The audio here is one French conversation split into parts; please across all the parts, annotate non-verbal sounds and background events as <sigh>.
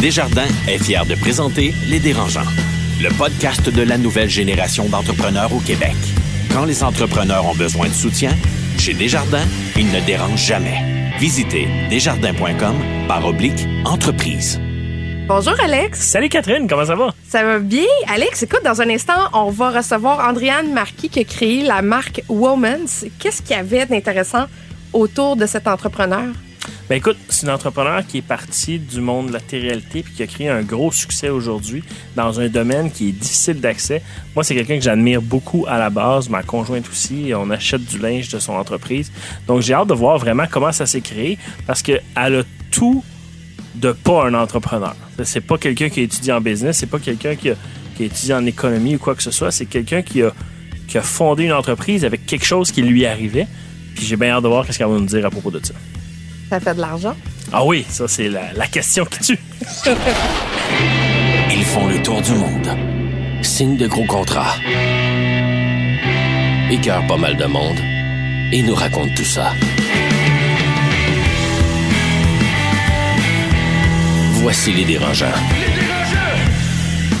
Desjardins est fier de présenter Les Dérangeants, le podcast de la nouvelle génération d'entrepreneurs au Québec. Quand les entrepreneurs ont besoin de soutien, chez Desjardins, ils ne dérangent jamais. Visitez desjardins.com par oblique entreprise. Bonjour Alex. Salut Catherine, comment ça va? Ça va bien? Alex, écoute, dans un instant, on va recevoir Andréane Marquis qui a créé la marque Womans. Qu'est-ce qu'il y avait d'intéressant autour de cet entrepreneur? Ben écoute, c'est une entrepreneur qui est partie du monde de la télé-réalité puis qui a créé un gros succès aujourd'hui dans un domaine qui est difficile d'accès. Moi, c'est quelqu'un que j'admire beaucoup à la base, ma conjointe aussi. On achète du linge de son entreprise. Donc, j'ai hâte de voir vraiment comment ça s'est créé parce qu'elle a tout de pas un entrepreneur. C'est pas quelqu'un qui a étudié en business, c'est pas quelqu'un qui a, qui en économie ou quoi que ce soit. C'est quelqu'un qui a, fondé une entreprise avec quelque chose qui lui arrivait. Puis j'ai bien hâte de voir ce qu'elle va nous dire à propos de ça. Ça fait de l'argent? Ah oui, ça c'est la, la question qui tue. <laughs> Ils font le tour du monde. Signent de gros contrats. Écœurent pas mal de monde. Et nous racontent tout ça. Voici les dérangeants.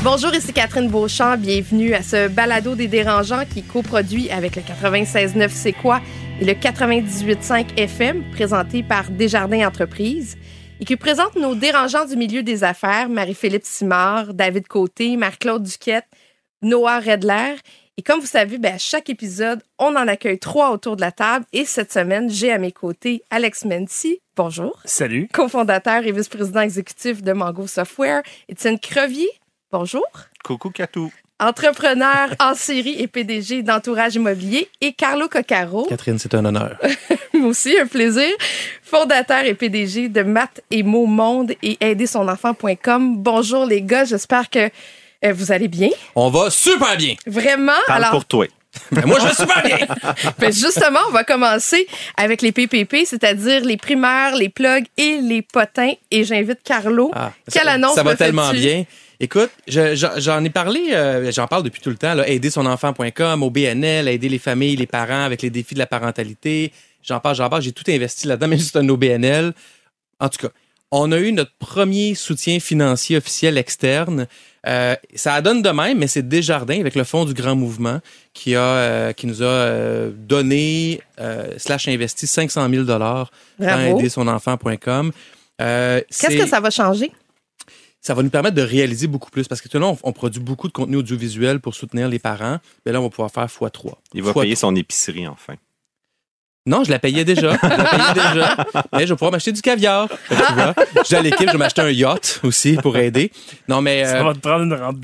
Bonjour, ici Catherine Beauchamp. Bienvenue à ce balado des dérangeants qui est coproduit avec le 96.9 C'est quoi? Et le 98.5 FM présenté par Desjardins Entreprises et qui présente nos dérangeants du milieu des affaires, Marie-Philippe Simard, David Côté, Marc-Claude Duquette, Noah Redler. Et comme vous savez, ben, à chaque épisode, on en accueille trois autour de la table. Et cette semaine, j'ai à mes côtés Alex Menti. Bonjour. Salut. cofondateur et vice-président exécutif de Mango Software. Étienne Crevier, bonjour. Coucou Catou. Entrepreneur en série et PDG d'Entourage Immobilier. Et Carlo Coccaro, Catherine, c'est un honneur. <laughs> moi aussi, un plaisir. Fondateur et PDG de Math et Mots Monde et aidersonenfant.com. Bonjour les gars, j'espère que euh, vous allez bien. On va super bien. Vraiment? Parle Alors, pour toi. <laughs> Moi, je vais super bien. <laughs> Ben, justement, on va commencer avec les PPP, c'est-à-dire les primaires, les plugs et les potins. Et j'invite Carlo. Ah, Quelle ça, annonce Ça va me tellement bien. Écoute, je- je- j'en ai parlé, euh, j'en parle depuis tout le temps, là, aidersonenfant.com, au BNL, aider les familles, les parents avec les défis de la parentalité. J'en parle, j'en parle, j'ai tout investi là-dedans, <laughs> même c'est un OBNL. En tout cas, on a eu notre premier soutien financier officiel externe. Euh, ça donne de même, mais c'est Desjardins avec le Fonds du Grand Mouvement qui a euh, qui nous a donné slash investi 500 000 dollars dans Bravo. aidersonenfant.com. Euh, Qu'est-ce que ça va changer? Ça va nous permettre de réaliser beaucoup plus parce que là, on, on produit beaucoup de contenu audiovisuel pour soutenir les parents. Mais là, on va pouvoir faire x3. Il va payer son épicerie enfin. Non, je la payais déjà. Je la payais déjà. Mais je vais pouvoir m'acheter du caviar. Fait que tu vois, je à l'équipe, je vais m'acheter un yacht aussi pour aider. Non, mais Ça euh, va te prendre une rente.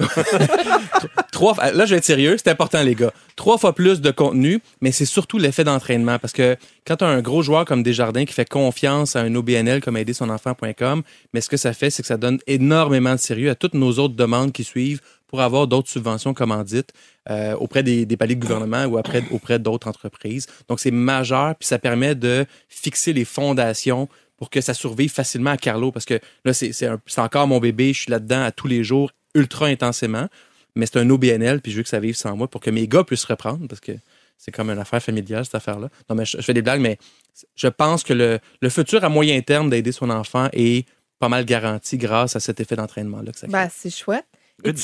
<laughs> trois, fois- là, je vais être sérieux, c'est important, les gars. Trois fois plus de contenu, mais c'est surtout l'effet d'entraînement. Parce que quand tu as un gros joueur comme Desjardins qui fait confiance à un OBNL comme aidersonenfant.com, mais ce que ça fait, c'est que ça donne énormément de sérieux à toutes nos autres demandes qui suivent pour avoir d'autres subventions commandites euh, auprès des, paliers de gouvernement ou auprès d'autres entreprises. Donc, c'est majeur, puis ça permet de fixer les fondations pour que ça survive facilement à Carlo, parce que là, c'est encore mon bébé, je suis là-dedans à tous les jours, ultra intensément mais c'est un OBNL, puis je veux que ça vive sans moi pour que mes gars puissent reprendre, parce que c'est comme une affaire familiale, cette affaire-là. Non, mais je, je fais des blagues, mais je pense que le, le futur à moyen terme d'aider son enfant est pas mal garanti grâce à cet effet d'entraînement-là que ça crée. Ben, c'est chouette. Good.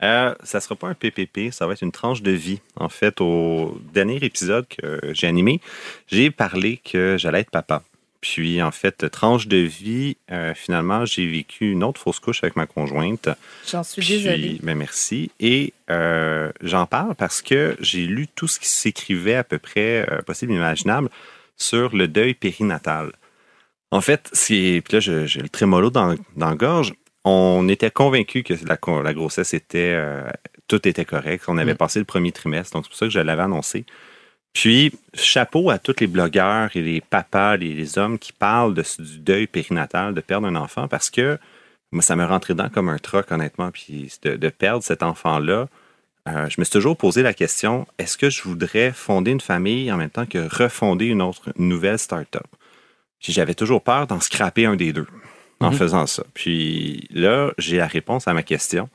Euh, ça sera pas un PPP, ça va être une tranche de vie. En fait, au dernier épisode que j'ai animé, j'ai parlé que j'allais être papa. Puis, en fait, tranche de vie, euh, finalement, j'ai vécu une autre fausse couche avec ma conjointe. J'en suis Puis, désolée. ben merci. Et euh, j'en parle parce que j'ai lu tout ce qui s'écrivait à peu près possible, imaginable sur le deuil périnatal. En fait, c'est puis là, j'ai le trémolo dans, dans la gorge. On était convaincus que la, grossesse était euh, tout était correct. On avait Mm. passé le premier trimestre, donc c'est pour ça que je l'avais annoncé. Puis, chapeau à tous les blogueurs et les papas, les, les hommes qui parlent de, du deuil périnatal, de perdre un enfant, parce que moi, ça me rentrait dedans comme un troc, honnêtement. Puis de, de perdre cet enfant-là, euh, je me suis toujours posé la question est-ce que je voudrais fonder une famille en même temps que refonder une autre une nouvelle start-up? Puis j'avais toujours peur d'en scraper un des deux en Mhm. faisant ça. Puis là, j'ai la réponse à ma question.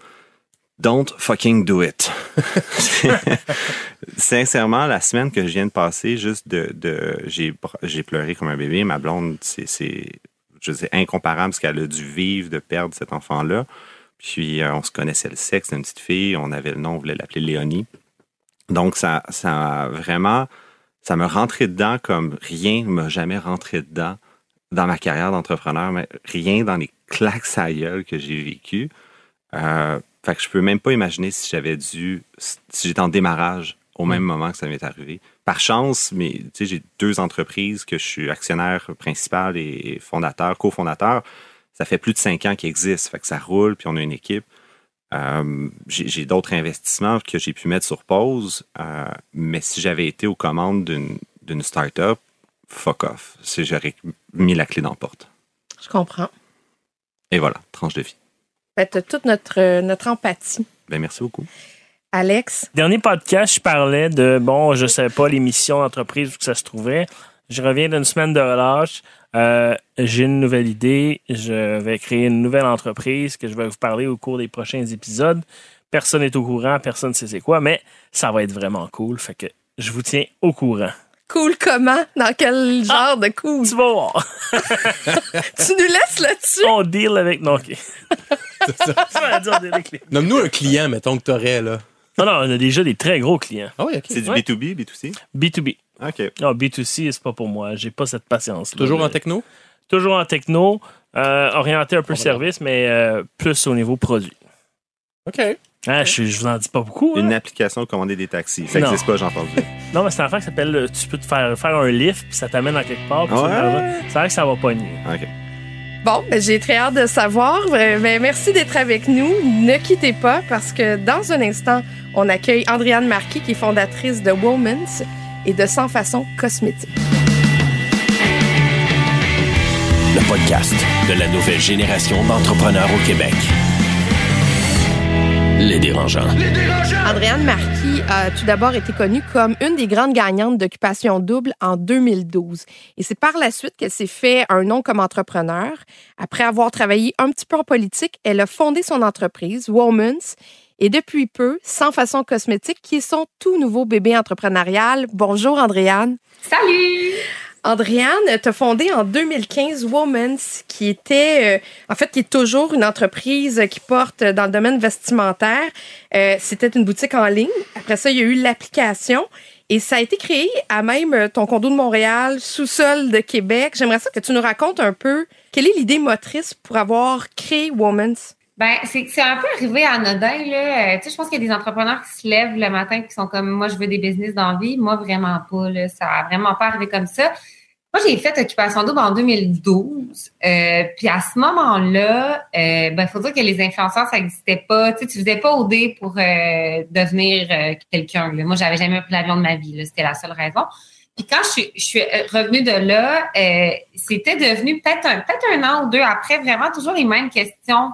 Don't fucking do it. <laughs> Sincèrement, la semaine que je viens de passer, juste de, de j'ai pleuré comme un bébé. Ma blonde, c'est c'est je sais, incomparable ce qu'elle a dû vivre de perdre cet enfant-là. Puis euh, on se connaissait le sexe d'une petite fille, on avait le nom, on voulait l'appeler Léonie. Donc ça, ça a vraiment, ça me rentrait dedans comme rien ne m'a jamais rentré dedans dans ma carrière d'entrepreneur, mais rien dans les claques à gueule que j'ai vécues. Euh, fait que je peux même pas imaginer si j'avais dû, si j'étais en démarrage au même moment que ça m'est arrivé. Par chance, mais j'ai deux entreprises que je suis actionnaire principal et fondateur, cofondateur. Ça fait plus de cinq ans qu'ils existent, fait que ça roule, puis on a une équipe. Euh, j'ai d'autres investissements que j'ai pu mettre sur pause, euh, mais si j'avais été aux commandes d'une start-up, fuck off. J'aurais mis la clé dans la porte. Je comprends. Et voilà, tranche de vie. Faites toute notre, notre empathie. Ben, merci beaucoup. Alex? Dernier podcast, je parlais de, bon, je ne savais pas l'émission d'entreprise où ça se trouvait. Je reviens d'une semaine de relâche. Euh, j'ai une nouvelle idée. Je vais créer une nouvelle entreprise que je vais vous parler au cours des prochains épisodes. Personne n'est au courant, personne ne sait c'est quoi, mais ça va être vraiment cool. Fait que je vous tiens au courant. Cool comment? Dans quel genre ah, de cool? Tu vas voir. <laughs> tu nous laisses là-dessus? On deal avec... Non, OK. <laughs> Nomme-nous un client, mettons, que tu aurais, là. Non, non, on a déjà des très gros clients. Ah oui, C'est du B2B, B2C? B2B. OK. Non, B2C, c'est pas pour moi. J'ai pas cette patience. Toujours en techno? Toujours en techno. Euh, orienté un peu service, mais euh, plus au niveau produit. OK. Ah, je, je vous en dis pas beaucoup. Une hein. application de commander des taxis. Ça n'existe pas, j'ai entendu. non, mais c'est un affaire qui s'appelle euh, tu peux te faire, faire un lift, puis ça t'amène à quelque part. C'est vrai que ça va pogner. OK. Bon, ben, j'ai très hâte de savoir. Euh, ben, merci d'être avec nous. Ne quittez pas parce que dans un instant, on accueille Andréane Marquis, qui est fondatrice de Womans et de Sans Façon Cosmétique. Le podcast de la nouvelle génération d'entrepreneurs au Québec. Les dérangeants. Andréane Marquis a tout d'abord été connue comme une des grandes gagnantes d'Occupation Double en 2012. Et c'est par la suite qu'elle s'est fait un nom comme entrepreneur. Après avoir travaillé un petit peu en politique, elle a fondé son entreprise, Womans, et depuis peu, Sans Façon Cosmétique, qui est son tout nouveau bébé entrepreneurial. Bonjour, Andréane. Salut! Andréane, tu as fondé en 2015 Womans, qui était, euh, en fait, qui est toujours une entreprise qui porte dans le domaine vestimentaire. Euh, C'était une boutique en ligne. Après ça, il y a eu l'application. Et ça a été créé à même ton condo de Montréal, sous-sol de Québec. J'aimerais ça que tu nous racontes un peu quelle est l'idée motrice pour avoir créé Womans. Ben, c'est un peu arrivé anodin, là. Euh, tu sais, je pense qu'il y a des entrepreneurs qui se lèvent le matin qui sont comme, moi, je veux des business dans la vie. Moi, vraiment pas, là. Ça a vraiment pas arrivé comme ça. Moi, j'ai fait Occupation Double en 2012. Euh, puis à ce moment-là, euh, ben, faut dire que les influenceurs, ça n'existait pas. Tu sais, tu faisais pas OD pour euh, devenir euh, quelqu'un. Moi, j'avais jamais pris l'avion de ma vie. C'était la seule raison. Puis quand je suis, je suis revenue de là, c'était devenu peut-être un, peut-être un an ou deux après, vraiment toujours les mêmes questions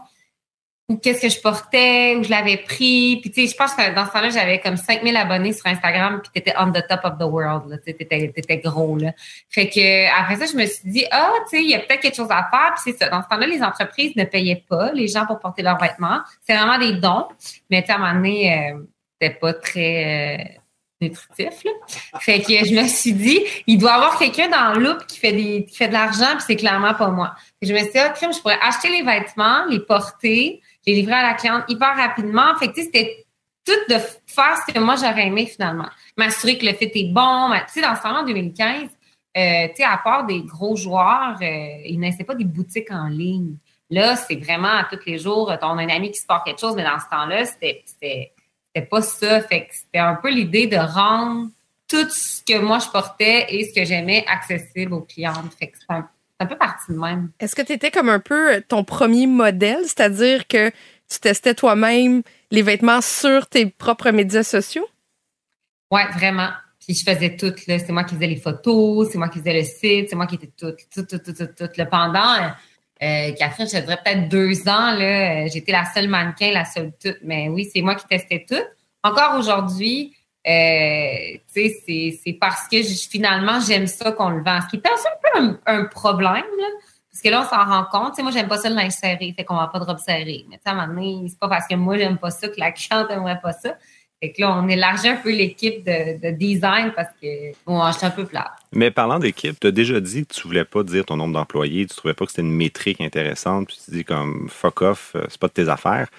ou qu'est-ce que je portais, où je l'avais pris. Puis, tu sais, je pense que dans ce temps-là, j'avais comme 5000 abonnés sur Instagram, puis t'étais on the top of the world, là. Tu étais, étais gros, là. Fait que, après ça, je me suis dit, ah, tu sais, il y a peut-être quelque chose à faire. Puis c'est ça. Dans ce temps-là, les entreprises ne payaient pas les gens pour porter leurs vêtements. C'est vraiment des dons. Mais, à un moment donné, euh, c'était pas très... Euh, nutritif. Là. Fait que je me suis dit, il doit y avoir quelqu'un dans le loop qui fait des qui fait de l'argent, puis c'est clairement pas moi. je me suis dit, ah, je pourrais acheter les vêtements, les porter, j'ai livré à la cliente hyper rapidement. Fait que, c'était tout de faire ce que moi j'aurais aimé finalement. M'assurer que le fit est bon. Tu sais, dans ce temps-là, en 2015, euh, à part des gros joueurs, euh, ils n'avaient pas des boutiques en ligne. Là, c'est vraiment tous les jours, ton un ami qui se porte quelque chose, mais dans ce temps-là, c'était, pas ça. Fait que c'était un peu l'idée de rendre tout ce que moi je portais et ce que j'aimais accessible aux clientes. Fait que c'est un peu parti de même. Est-ce que tu étais comme un peu ton premier modèle, c'est-à-dire que tu testais toi-même les vêtements sur tes propres médias sociaux? Oui, vraiment. Puis je faisais tout. C'est moi qui faisais les photos, c'est moi qui faisais le site, c'est moi qui étais tout, tout, tout, tout, tout, tout. Le pendant, euh, Catherine, je dirais peut-être deux ans, là, j'étais la seule mannequin, la seule toute. Mais oui, c'est moi qui testais tout. Encore aujourd'hui, euh, c'est parce que finalement, j'aime ça qu'on le vend. Ce qui est un peu un, problème, là, parce que là, on s'en rend compte. sais moi, j'aime pas ça le linge serré, fait qu'on va pas de robe serrée. Mais à un moment donné, c'est pas parce que moi, j'aime pas ça que la <laughs> cliente aimerait pas ça. Fait que là, on élargit un peu l'équipe de, de design parce que bon, un peu plate. Mais parlant d'équipe, tu as déjà dit que tu voulais pas dire ton nombre d'employés, tu trouvais pas que c'était une métrique intéressante, puis tu dis comme fuck off, euh, c'est pas de tes affaires.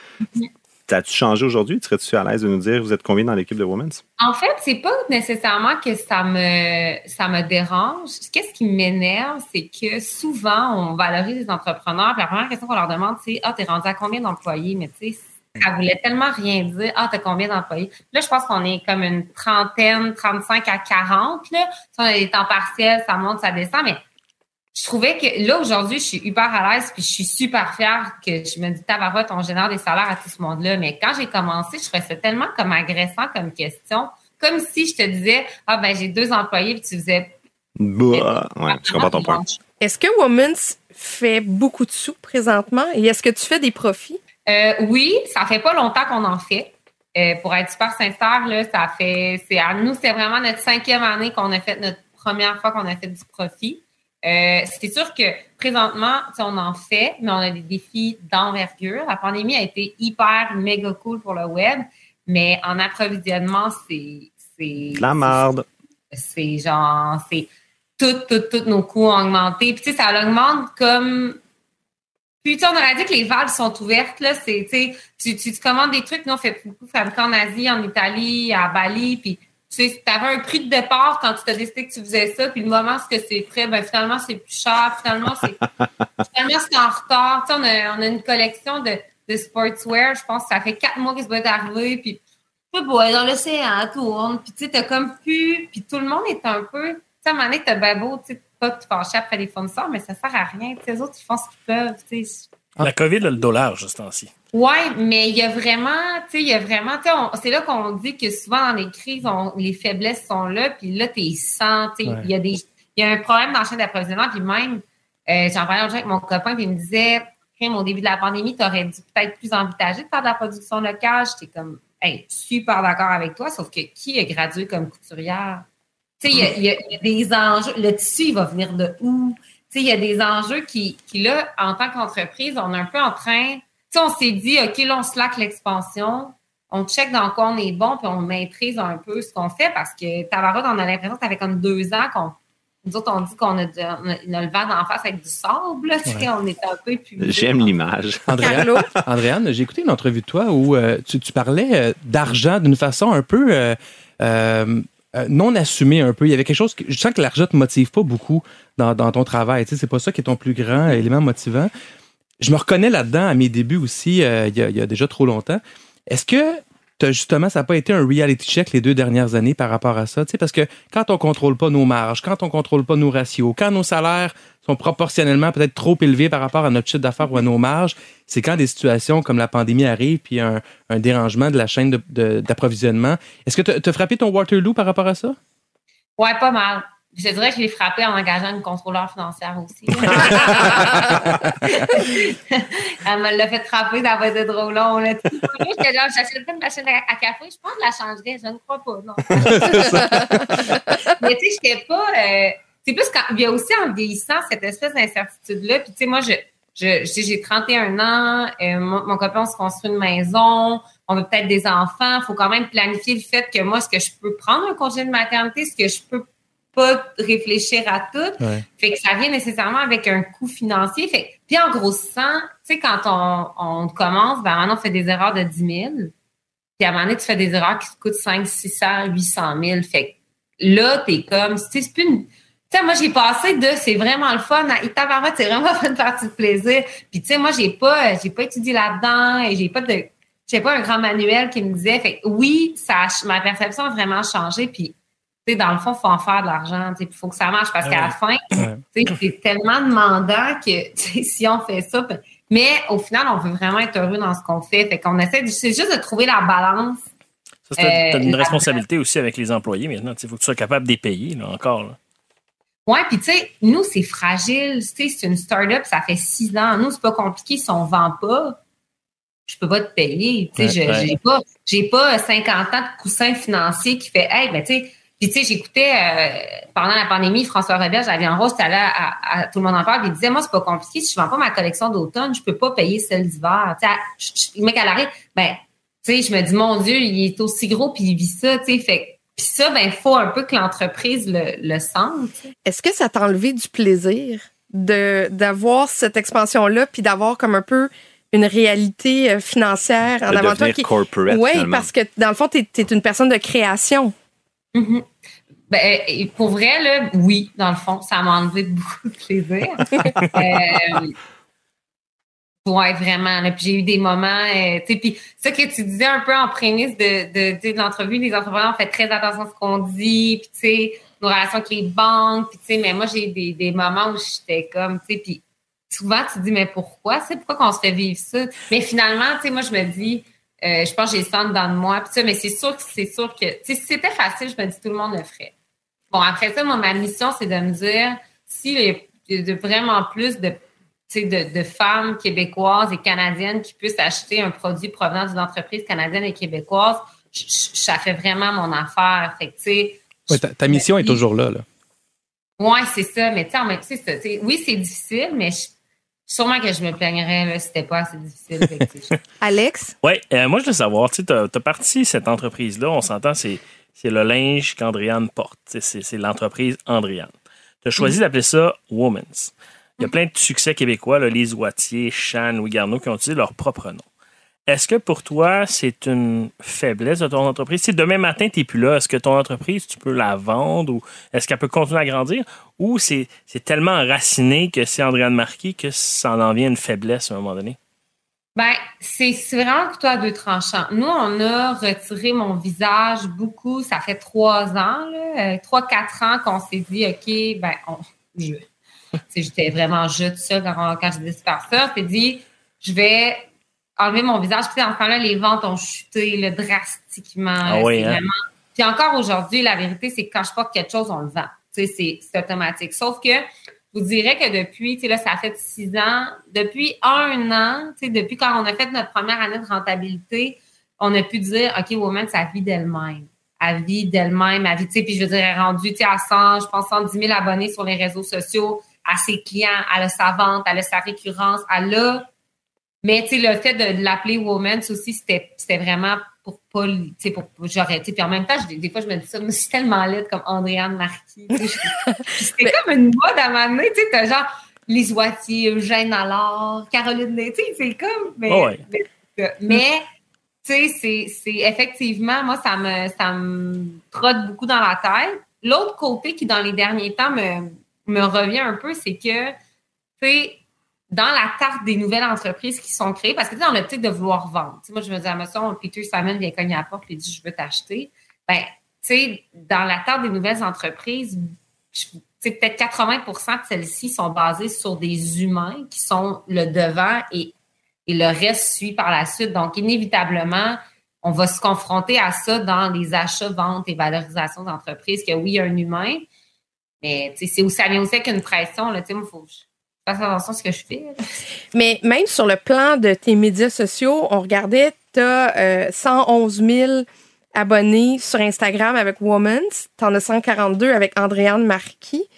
T'as-tu changé aujourd'hui? Serais-tu à l'aise de nous dire vous êtes combien dans l'équipe de Women's? En fait, c'est pas nécessairement que ça me ça me dérange. Qu'est-ce qui m'énerve, c'est que souvent on valorise les entrepreneurs. La première question qu'on leur demande, c'est Ah, t'es rendu à combien d'employés? Mais tu sais, ça voulait tellement rien dire. Ah, t'as combien d'employés? Là, je pense qu'on est comme une trentaine, 35 à 40. Là. Si on a des temps partiels, ça monte, ça descend, mais je trouvais que là, aujourd'hui, je suis hyper à l'aise puis je suis super fière que je me dis, tabarote, on génère des salaires à tout ce monde-là. Mais quand j'ai commencé, je trouvais ça tellement comme agressant comme question. Comme si je te disais, ah ben, j'ai deux employés puis tu faisais. Bah, ouais, je comprends ton point. Est-ce que Women's fait beaucoup de sous présentement? Et est-ce que tu fais des profits? Euh, oui, ça fait pas longtemps qu'on en fait. Euh, pour être super sincère, là, ça fait, c'est à nous, c'est vraiment notre cinquième année qu'on a fait notre première fois qu'on a fait du profit. Euh, c'est sûr que présentement, on en fait, mais on a des défis d'envergure. La pandémie a été hyper méga cool pour le web, mais en approvisionnement, c'est c'est la merde. C'est genre c'est tout, tout, tous nos coûts ont augmenté. Puis tu sais, ça augmente comme puis, tu on aurait dit que les valves sont ouvertes, là. C'est, tu, tu, tu commandes des trucs. Nous, on fait beaucoup fabriquer en Asie, en Italie, à Bali. Puis, tu sais, avais un prix de départ quand tu t'as décidé que tu faisais ça. Puis, le moment où c'est prêt, ben, finalement, c'est plus cher. Finalement, c'est, <laughs> finalement, c'est en retard. Tu sais, on a, on a une collection de, de sportswear. Je pense que ça fait quatre mois qu'il se va arriver. Puis, tu sais, dans l'océan, tourne. Puis, tu sais, t'as comme pu. Puis, tout le monde est un peu. Tu sais, à un moment donné, t'as bien beau, tu sais, pas te fâcher après les fournisseurs, mais ça sert à rien. les autres, ils font ce qu'ils peuvent. La COVID a le dollar, juste ainsi. Oui, mais il y a vraiment, tu sais, il y a vraiment, c'est là qu'on dit que souvent dans les crises, les faiblesses sont là, puis là, tu es sans, il y a des, il y a un problème dans la chaîne d'approvisionnement, puis même, euh, j'en parlais avec mon copain, puis il me disait, au début de la pandémie, tu aurais dû peut-être plus envisager de faire de la production locale. J'étais comme, hey, super d'accord avec toi, sauf que qui est gradué comme couturière? Tu sais, il y, a des enjeux. Le tissu, il va venir de où? Tu sais, il y a des enjeux qui, qui, là, en tant qu'entreprise, on est un peu en train. Tu sais, on s'est dit, OK, là, on slack l'expansion. On check dans quoi on est bon, puis on maîtrise un peu ce qu'on fait parce que Tavarot, on a l'impression que ça fait comme deux ans qu'on. Nous autres, on dit qu'on a, a, le vent d'en face avec du sable. Tu sais, on est un peu plus. J'aime l'image. <laughs> Andréane, Andréane j'ai écouté une entrevue de toi où euh, tu, tu, parlais euh, d'argent d'une façon un peu. Euh, euh non assumé un peu. Il y avait quelque chose que je sens que l'argent te motive pas beaucoup dans, ton travail. Tu sais, c'est pas ça qui est ton plus grand élément motivant. Je me reconnais là-dedans à mes débuts aussi, euh, il, y a, déjà trop longtemps. Est-ce que justement, ça n'a pas été un reality check les deux dernières années par rapport à ça? Parce que quand on contrôle pas nos marges, quand on contrôle pas nos ratios, quand nos salaires sont proportionnellement peut-être trop élevés par rapport à notre chiffre d'affaires ou à nos marges, c'est quand des situations comme la pandémie arrivent puis un, un dérangement de la chaîne d'approvisionnement. Est-ce que tu as frappé ton Waterloo par rapport à ça? Ouais, pas mal. Je dirais que je l'ai frappé en engageant une contrôleur financière aussi. <laughs> <laughs> Elle me l'a fait frapper d'avoir été drôle long. J'achète pas une machine à, café, je pense que la changerais. Je ne crois pas, non. <laughs> Mais tu sais, je pas. Euh, c'est plus quand il y a aussi en vieillissant cette espèce d'incertitude-là. Puis tu sais, moi, je, je, j'ai 31 ans, euh, mon, copain, on se construit une maison, on veut peut-être des enfants. Il faut quand même planifier le fait que moi, est-ce que je peux prendre un congé de maternité? Est-ce que je peux pas réfléchir à tout? Fait que ça vient nécessairement avec un coût financier. Fait puis en grossissant, tu sais, quand on, on commence, ben maintenant, on fait des erreurs de 10 000. Puis à un moment donné, tu fais des erreurs qui te coûtent 5, 600, 800 000. Fait que là, t'es comme, c'est plus une tu sais, moi, j'ai passé de c'est vraiment le fun à Itabarat, c'est vraiment <laughs> une partie de plaisir. Puis, tu sais, moi, j'ai pas, j'ai pas étudié là-dedans et j'ai pas de, j'ai pas un grand manuel qui me disait, fait oui, ça, ma perception a vraiment changé. Puis, tu sais, dans le fond, il faut en faire de l'argent, il faut que ça marche parce qu'à la fin, c'est tellement demandant que, <laughs> si on fait ça, mais au final, on veut vraiment être heureux dans ce qu'on fait. Fait qu'on essaie, c'est juste de trouver la balance. Ça, c'est une euh, responsabilité aussi avec les employés maintenant. Il faut que tu sois capable de les payer, là, encore. Là. Ouais, puis tu sais, nous, c'est fragile. C'est une start-up, ça fait six ans. Nous, c'est pas compliqué. Si on vend pas, je peux pas te payer. Tu sais, j'ai pas, pas 50 ans de coussin financier qui fait, hey, ben tu sais, puis tu sais, j'écoutais euh, pendant la pandémie François Robert, j'avais en rose, allé à, à, tout le monde en parle, puis il disait, moi, c'est pas compliqué. Si je vends pas ma collection d'automne, je peux pas payer celle d'hiver. Tu sais, le mec à l'arrêt, ben tu sais, je me dis, mon Dieu, il est aussi gros puis il vit ça, tu sais. Fait puis ça, ben, il faut un peu que l'entreprise le, le sente. Est-ce que ça t'a enlevé du plaisir de d'avoir cette expansion-là puis d'avoir comme un peu une réalité euh, financière en De avant toi devenir qui corporate, Oui, finalement. parce que dans le fond, tu es, une personne de création. Mhm. Ben, et pour vrai, là, oui, dans le fond, ça m'a enlevé beaucoup de plaisir. <laughs> euh, ouais, vraiment. là. Puis j'ai eu des moments, euh, tu sais, puis ça que tu disais un peu en prémisse de, de, l'entrevue, les entrepreneurs, fait très attention à ce qu'on dit, puis tu sais, nos relations avec les banques, puis tu sais, mais moi, j'ai eu des, des moments où j'étais comme, tu sais, puis souvent, tu te dis, mais pourquoi? C'est pourquoi qu'on se fait vivre ça? Mais finalement, tu sais, moi, je me dis, euh, je pense que j'ai le sang dans de moi, puis ça, mais c'est sûr que c'est sûr que, tu sais, si c'était facile, je me dis, tout le monde le ferait. Bon, après ça, moi, ma mission, c'est de me dire, s'il y a de vraiment plus de, tu sais, de, de femmes québécoises et canadiennes qui puissent acheter un produit provenant d'une entreprise canadienne et québécoise, je- je- ça fait vraiment mon affaire. Fait que, tu sais, Ouais, ta, ta mission est toujours là. là. Ouais, c'est ça. Mais tu sais, ça. oui, c'est difficile, mais je- sûrement que je me plaignerais là, si c'était pas assez difficile. <laughs> Alex? Oui, euh, moi, je veux savoir, tu as, parti cette entreprise-là, on s'entend, c'est c'est le linge qu'Andréane porte. C'est l'entreprise Andréane. Tu as choisi d'appeler ça Women's. Il y a plein de succès québécois, là, Lise Wattier, Chan, Louis Garneau, qui ont utilisé leur propre nom. Est-ce que pour toi, c'est une faiblesse de ton entreprise? Si demain matin, tu n'es plus là, est-ce que ton entreprise, tu peux la vendre ou est-ce qu'elle peut continuer à grandir? Ou c'est c'est tellement enraciné que c'est Andréane Marquis que ça en vient une faiblesse à un moment donné? Ben, c'est vraiment que toi deux tranchants. Nous, on a retiré mon visage beaucoup. Ça fait trois ans, là, euh, trois, quatre ans qu'on s'est dit, OK, ben, on, je, j'étais vraiment je tout ça quand, quand j'ai décidé de faire ça. On s'est dit, je vais enlever mon visage. Puis, en ce temps-là, les ventes ont chuté là, drastiquement. Ah là. oui, hein? vraiment- Puis encore aujourd'hui, la vérité, c'est que quand je porte quelque chose, on le vend. Tu sais, c'est automatique. Sauf que vous dirais que depuis, tu sais, là, ça fait six ans, depuis un an, tu sais, depuis quand on a fait notre première année de rentabilité, on a pu dire, OK, Woman, ça vit d'elle-même. Elle vit d'elle-même, elle vit, tu sais, puis je veux dire, elle est rendue, tu sais, à 100, je pense, 110 000 abonnés sur les réseaux sociaux, à ses clients, elle a sa vente, elle a sa récurrence, elle a mais tu sais, le fait de l'appeler woman, aussi, c'était vraiment pas, tu sais, pour j'aurais, tu sais, puis en même temps, je- des fois, je me dis ça, mais c'est tellement laide comme Andréane Marquis. C'était <laughs> comme une mode à donné, tu sais, t'as genre Lise Wattier, Eugène Allard, Caroline tu sais, c'est comme, mais, Oh ouais. mais, mais, tu sais, c'est- c'est effectivement, moi, ça me, ça me trotte beaucoup dans la tête. L'autre côté qui, dans les derniers temps, me, me revient un peu, c'est que, tu sais, dans la tarte des nouvelles entreprises qui sont créées, parce que tu dans l'optique de vouloir vendre. Tu sais, moi, je me dis, à maçon, Peter Simon vient cogner à la porte et dit, je veux t'acheter. Ben, tu sais, dans la tarte des nouvelles entreprises, peut-être 80% de celles-ci sont basées sur des humains qui sont le devant et, et le reste suit par la suite. Donc, inévitablement, on va se confronter à ça dans les achats, ventes et valorisations d'entreprises, que oui, il y a un humain, mais c'est aussi, ça vient aussi avec une pression. Là, faut fasse attention à ce que je fais. Mais même sur le plan de tes médias sociaux, on regardait, tu as 111 000 abonnés sur Instagram avec Woman's. Tu en as 142 avec Andréane Marquis.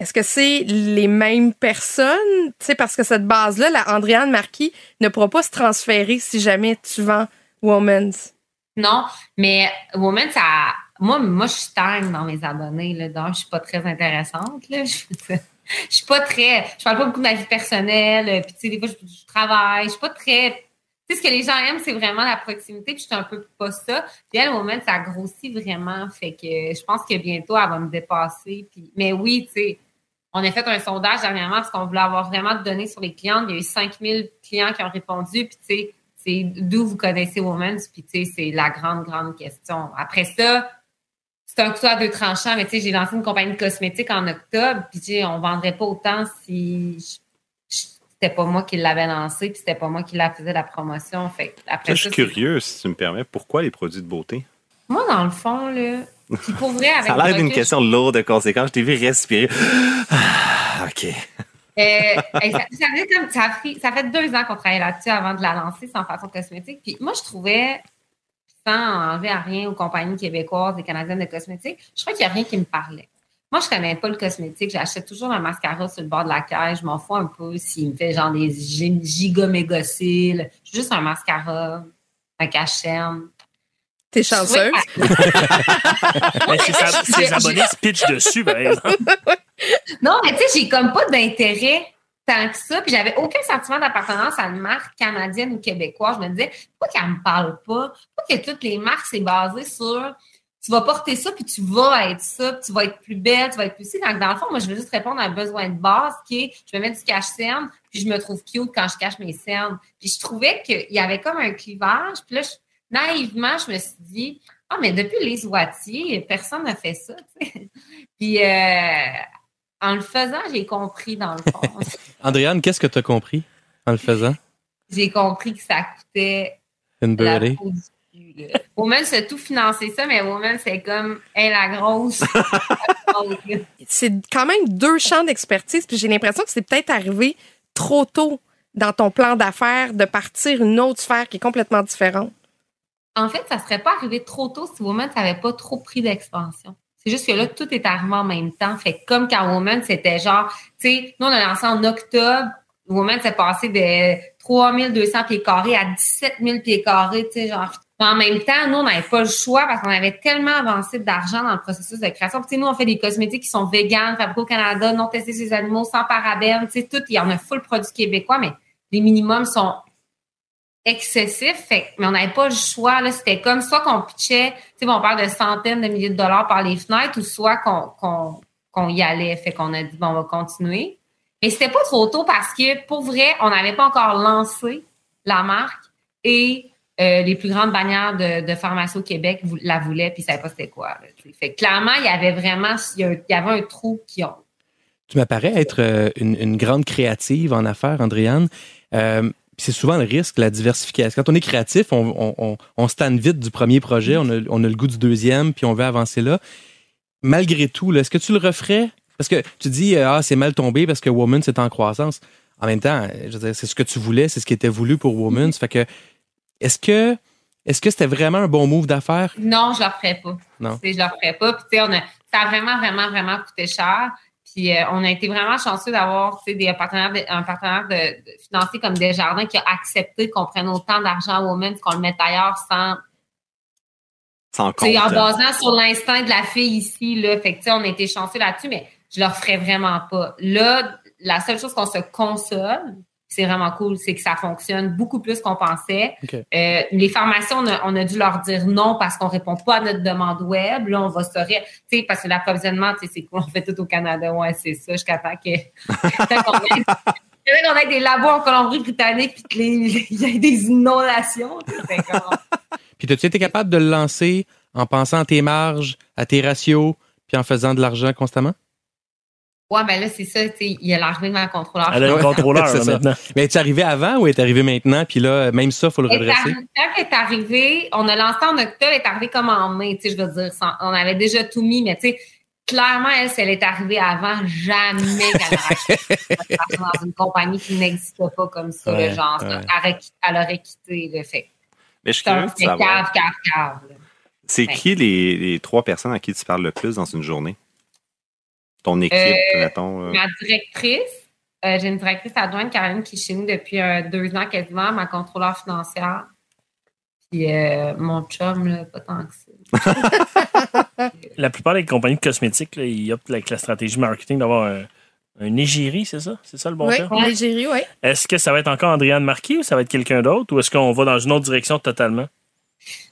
Est-ce que c'est les mêmes personnes? Tu sais, parce que cette base-là, la Andréane Marquis, ne pourra pas se transférer si jamais tu vends Woman's. Non, mais Woman, ça. Moi, moi, je stagne dans mes abonnés. Là, donc, je suis pas très intéressante. Là. Je, je suis pas très. Je parle pas beaucoup de ma vie personnelle. euh, Puis, tu sais, des fois, je, travaille. Je suis pas très. Tu sais, ce que les gens aiment, c'est vraiment la proximité. Puis, je suis un peu pas ça. Puis, elle, Woman, ça grossit vraiment. Fait que je pense que bientôt, elle va me dépasser. Puis, mais oui, tu sais, on a fait un sondage dernièrement parce qu'on voulait avoir vraiment de données sur les clientes. Il y a eu 5000 clients qui ont répondu. Puis, tu sais, c'est d'où vous connaissez Women's, puis tu sais, c'est la grande, grande question. Après ça, c'est un couteau à deux tranchants, mais tu sais, j'ai lancé une compagnie de cosmétiques en octobre, puis on vendrait pas autant si je- je- c'était pas moi qui l'avais lancé, puis c'était pas moi qui la faisait la promotion. Fait après Ça, je suis curieux, si tu me permets. Pourquoi les produits de beauté? Moi, dans le fond, là, puis pour vrai, <laughs> avec Ça a l'air d'une question lourde de conséquences. Je t'ai vu respirer. Ah, OK. Euh, ça, ça fait ça, fait, deux ans qu'on travaille là-dessus avant de la lancer sans façon cosmétique. Puis moi, je trouvais, sans enlever à rien aux compagnies québécoises et canadiennes de cosmétiques, je crois qu'il n'y a rien qui me parlait. Moi, je connais pas le cosmétique. J'achète toujours un mascara sur le bord de la caisse. Je m'en fous un peu s'il me fait genre des gi- giga méga cils. Juste un mascara. un cachem. T'es chanceuse? Oui, <laughs> Mais ses, ab- ses abonnés se pitchent dessus, exemple. Non, mais tu sais, j'ai comme pas d'intérêt tant que ça. Puis j'avais aucun sentiment d'appartenance à une marque canadienne ou québécoise. Je me disais, pourquoi qu'elle me parle pas? Pourquoi que toutes les marques, c'est basé sur tu vas porter ça, puis tu vas être ça, puis tu vas être plus belle, tu vas être plus ci. Quand dans le fond, moi, je veux juste répondre à un besoin de base qui est je me mets du cache-cerne, puis je me trouve cute quand je cache mes cernes. Puis je trouvais qu'il y avait comme un clivage. Puis là, naïvement, je me suis dit, ah, mais depuis les oitiers, personne n'a fait ça. Puis euh, en le faisant, j'ai compris dans le fond. <laughs> Andréane, qu'est-ce que tu as compris en le faisant? j'ai compris que ça coûtait Une la beurrée. Woman, c'est tout financer ça, mais Woman, c'est comme, elle, la grosse. C'est quand même deux champs d'expertise, puis j'ai l'impression que c'est peut-être arrivé trop tôt dans ton plan d'affaires de partir une autre sphère qui est complètement différente. en fait, ça serait pas arrivé trop tôt si Woman n'avait pas trop pris d'expansion. C'est juste que là, tout est arrivé en même temps. Fait que comme quand Woman, c'était genre, tu sais, nous, on a lancé en octobre. Woman s'est passé de 3200 pieds carrés à 17 000 pieds carrés, tu sais, genre. Mais en même temps, nous, on n'avait pas le choix parce qu'on avait tellement avancé d'argent dans le processus de création. Puis, tu sais, nous, on fait des cosmétiques qui sont véganes, fabriqués au Canada, non testés sur les animaux, sans parabènes, tu sais, tout. Il y en a full produits québécois, mais les minimums sont que- mais on n'avait pas le choix. Là, c'était comme soit qu'on pitchait, tu sais, on parle de centaines de milliers de dollars par les fenêtres, ou soit qu'on qu'on qu'on y allait. Fait qu'on a dit bon, on va continuer. Mais c'était pas trop tôt parce que pour vrai, on n'avait pas encore lancé la marque et euh, les plus grandes bannières de, de pharmacie au Québec la voulaient puis ils savaient pas c'était quoi. fait clairement, il y avait vraiment il y, avait un trou qui ont. Tu m'apparais être euh, une, grande créative en affaires, Andréane. Euh, c'est souvent le risque, la diversification. Quand on est créatif, on, on, on, on se tanne vite du premier projet, on a, on a le goût du deuxième, puis on veut avancer là. Malgré tout, est-ce que tu le referais? Parce que tu dis, euh, ah, c'est mal tombé parce que Woman, c'est en croissance. En même temps, euh, c'est ce que tu voulais, c'est ce qui était voulu pour Woman. Ça fait que, est-ce que, est-ce que c'était vraiment un bon move d'affaires? Non, je le referais pas. Non. Je le referais pas. Puis, tu sais, on a, ça a vraiment, vraiment, vraiment coûté cher. Puis euh, on a été vraiment chanceux d'avoir des partenaires de- un partenaire de, de financier comme Desjardins qui a accepté qu'on prenne autant d'argent à Women qu'on le mette ailleurs sans Sans en compte. basant sur l'instinct de la fille ici. Là. Fait que, on a été chanceux là-dessus, mais je le referais vraiment pas. Là, la seule chose qu'on se console, c'est vraiment cool, c'est que ça fonctionne beaucoup plus qu'on pensait. Euh, les pharmacies, on a, on a dû leur dire non parce qu'on répond pas à notre demande web. Là, on va se ré- tu sais, parce que l'approvisionnement, tu sais, c'est cool, on fait tout au Canada. Ouais, c'est ça, jusqu'à temps que, <laughs> qu'on ait- des labos en Colombie-Britannique puis que les- <laughs> il y ait des inondations. Puis, as-tu été capable de le lancer en pensant à tes marges, à tes ratios, puis en faisant de l'argent constamment? Ouais, mais là, c'est ça, tu sais, il y a l'arrivée de ma contrôleur. Elle a un contrôleur <laughs> c'est là, ça. maintenant. Mais es-tu arrivé avant ou est arrivé maintenant? Puis là, même ça, faut le est redresser. Quand elle est arrivée, on a lancé en octobre, elle est arrivée comme en mai, tu sais, je veux dire, sans- on avait déjà tout mis, mais tu sais, clairement, elle, si elle est arrivée avant, jamais qu'elle aurait <laughs> dans une compagnie qui n'existe pas comme ça, Ouais, le genre, ouais. elle, aurait, elle aurait quitté le fait. Mais je suis cave, cave, cave. C'est Ouais. qui les, les trois personnes à qui tu parles le plus dans une journée? Ton équipe, Euh, mettons. euh, Ma directrice, euh, j'ai une directrice adjointe, Caroline, qui est chez nous depuis euh, deux ans quasiment, ma contrôleur financière. Puis euh, mon chum, là, pas tant que ça. <laughs> La plupart des compagnies de cosmétiques, là, ils optent avec la stratégie marketing d'avoir un, un égérie, c'est ça? C'est ça le bon oui, terme? l'égérie, oui. Est-ce que ça va être encore Andréane Marquis ou ça va être quelqu'un d'autre ou est-ce qu'on va dans une autre direction totalement?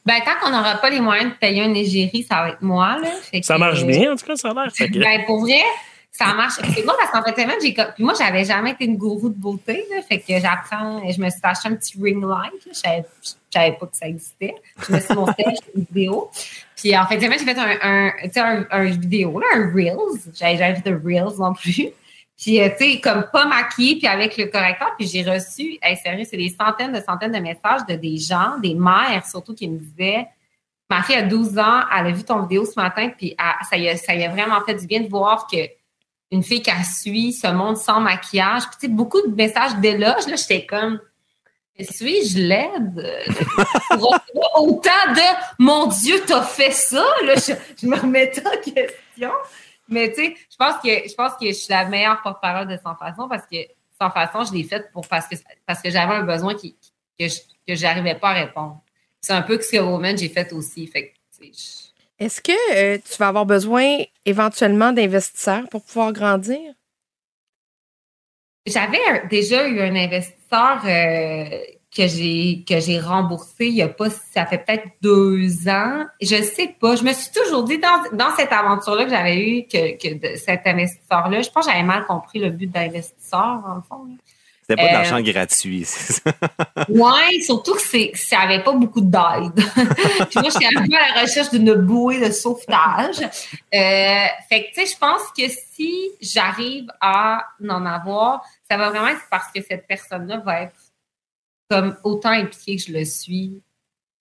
Ben, tant qu'on n'aura pas les moyens de payer un égérie, ça va être moi. Là. Ça marche bien, en tout cas, ça a l'air. Que- Ben, pour vrai, ça marche. C'est bon parce qu'en fait, tellement, j'ai puis moi, j'avais jamais été une gourou de beauté. Là, fait que j'apprends, je me suis acheté un petit ring light. Je savais, savais pas que ça existait. Je me suis monté une vidéo. Puis en fait, j'ai fait un, un, un, un vidéo, là, un Reels. J'avais jamais fait de Reels non plus. Puis, euh, tu sais, comme pas maquillée, puis avec le correcteur, puis j'ai reçu, hey, sérieux, c'est des centaines de centaines de messages de des gens, des mères surtout, qui me disaient Ma fille a 12 ans, elle a vu ton vidéo ce matin, puis elle- ça, y a, ça y a vraiment fait du bien de voir que une fille qu'elle suit se montre sans maquillage. Puis, tu sais, beaucoup de messages d'éloges, là, j'étais comme suis-je laide? <laughs> Autant de mon Dieu, t'as fait ça, là, je, je me remettais en question. Mais tu sais, je pense que je pense que je suis la meilleure porte-parole de Sans Façon parce que Sans Façon, je l'ai faite pour parce que parce que j'avais un besoin qui, que je que j'arrivais pas à répondre. c'est un peu ce que Woman j'ai fait aussi. Fait Est-ce que euh, tu vas avoir besoin éventuellement d'investisseurs pour pouvoir grandir? J'avais déjà eu un investisseur euh, que j'ai que j'ai remboursé il y a pas ça fait peut-être deux ans. Je sais pas. Je me suis toujours dit dans, dans cette aventure-là que j'avais eu que, que cet investisseur-là, je pense que j'avais mal compris le but d'investisseur, en le fond. C'était pas de l'argent euh, gratuit, c'est ça? <laughs> Oui, surtout que, c'est, ça n'avait pas beaucoup d'aide. <laughs> Puis moi, j'étais un peu à la recherche d'une bouée de sauvetage. Euh, fait que, tu sais, je pense que si j'arrive à en avoir, ça va vraiment être parce que cette personne-là va être autant impliquée que je le suis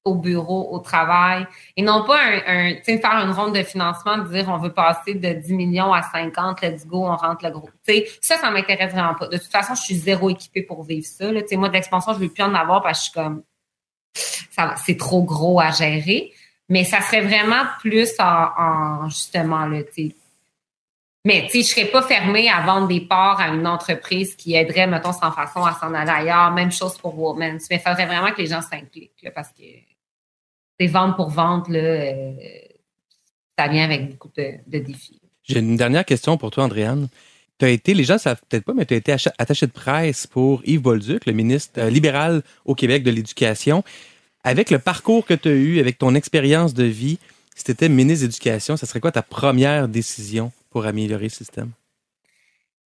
au bureau, au travail, et non pas un, faire une ronde de financement, dire on veut passer de 10 millions à 50, let's go, on rentre le gros. Tu sais, ça, ça m'intéresse vraiment pas. De toute façon, je suis zéro équipée pour vivre ça. Moi, de l'expansion, je veux plus en avoir parce que je suis comme, c'est trop gros à gérer. Mais ça serait vraiment plus en, justement, là, mais tu sais, je serais pas fermée à vendre des parts à une entreprise qui aiderait, mettons, sans façon à s'en aller ailleurs. Même chose pour Women. Mais il faudrait vraiment que les gens s'impliquent parce que c'est vente pour vente, là, euh, ça vient avec beaucoup de, défis. J'ai une dernière question pour toi, Andréane. Tu as été, les gens ne savent peut-être pas, mais tu as été attaché de presse pour Yves Bolduc, le ministre euh, libéral au Québec de l'Éducation. Avec le parcours que tu as eu, avec ton expérience de vie, si tu étais ministre de l'Éducation, ça serait quoi ta première décision? Pour améliorer le système?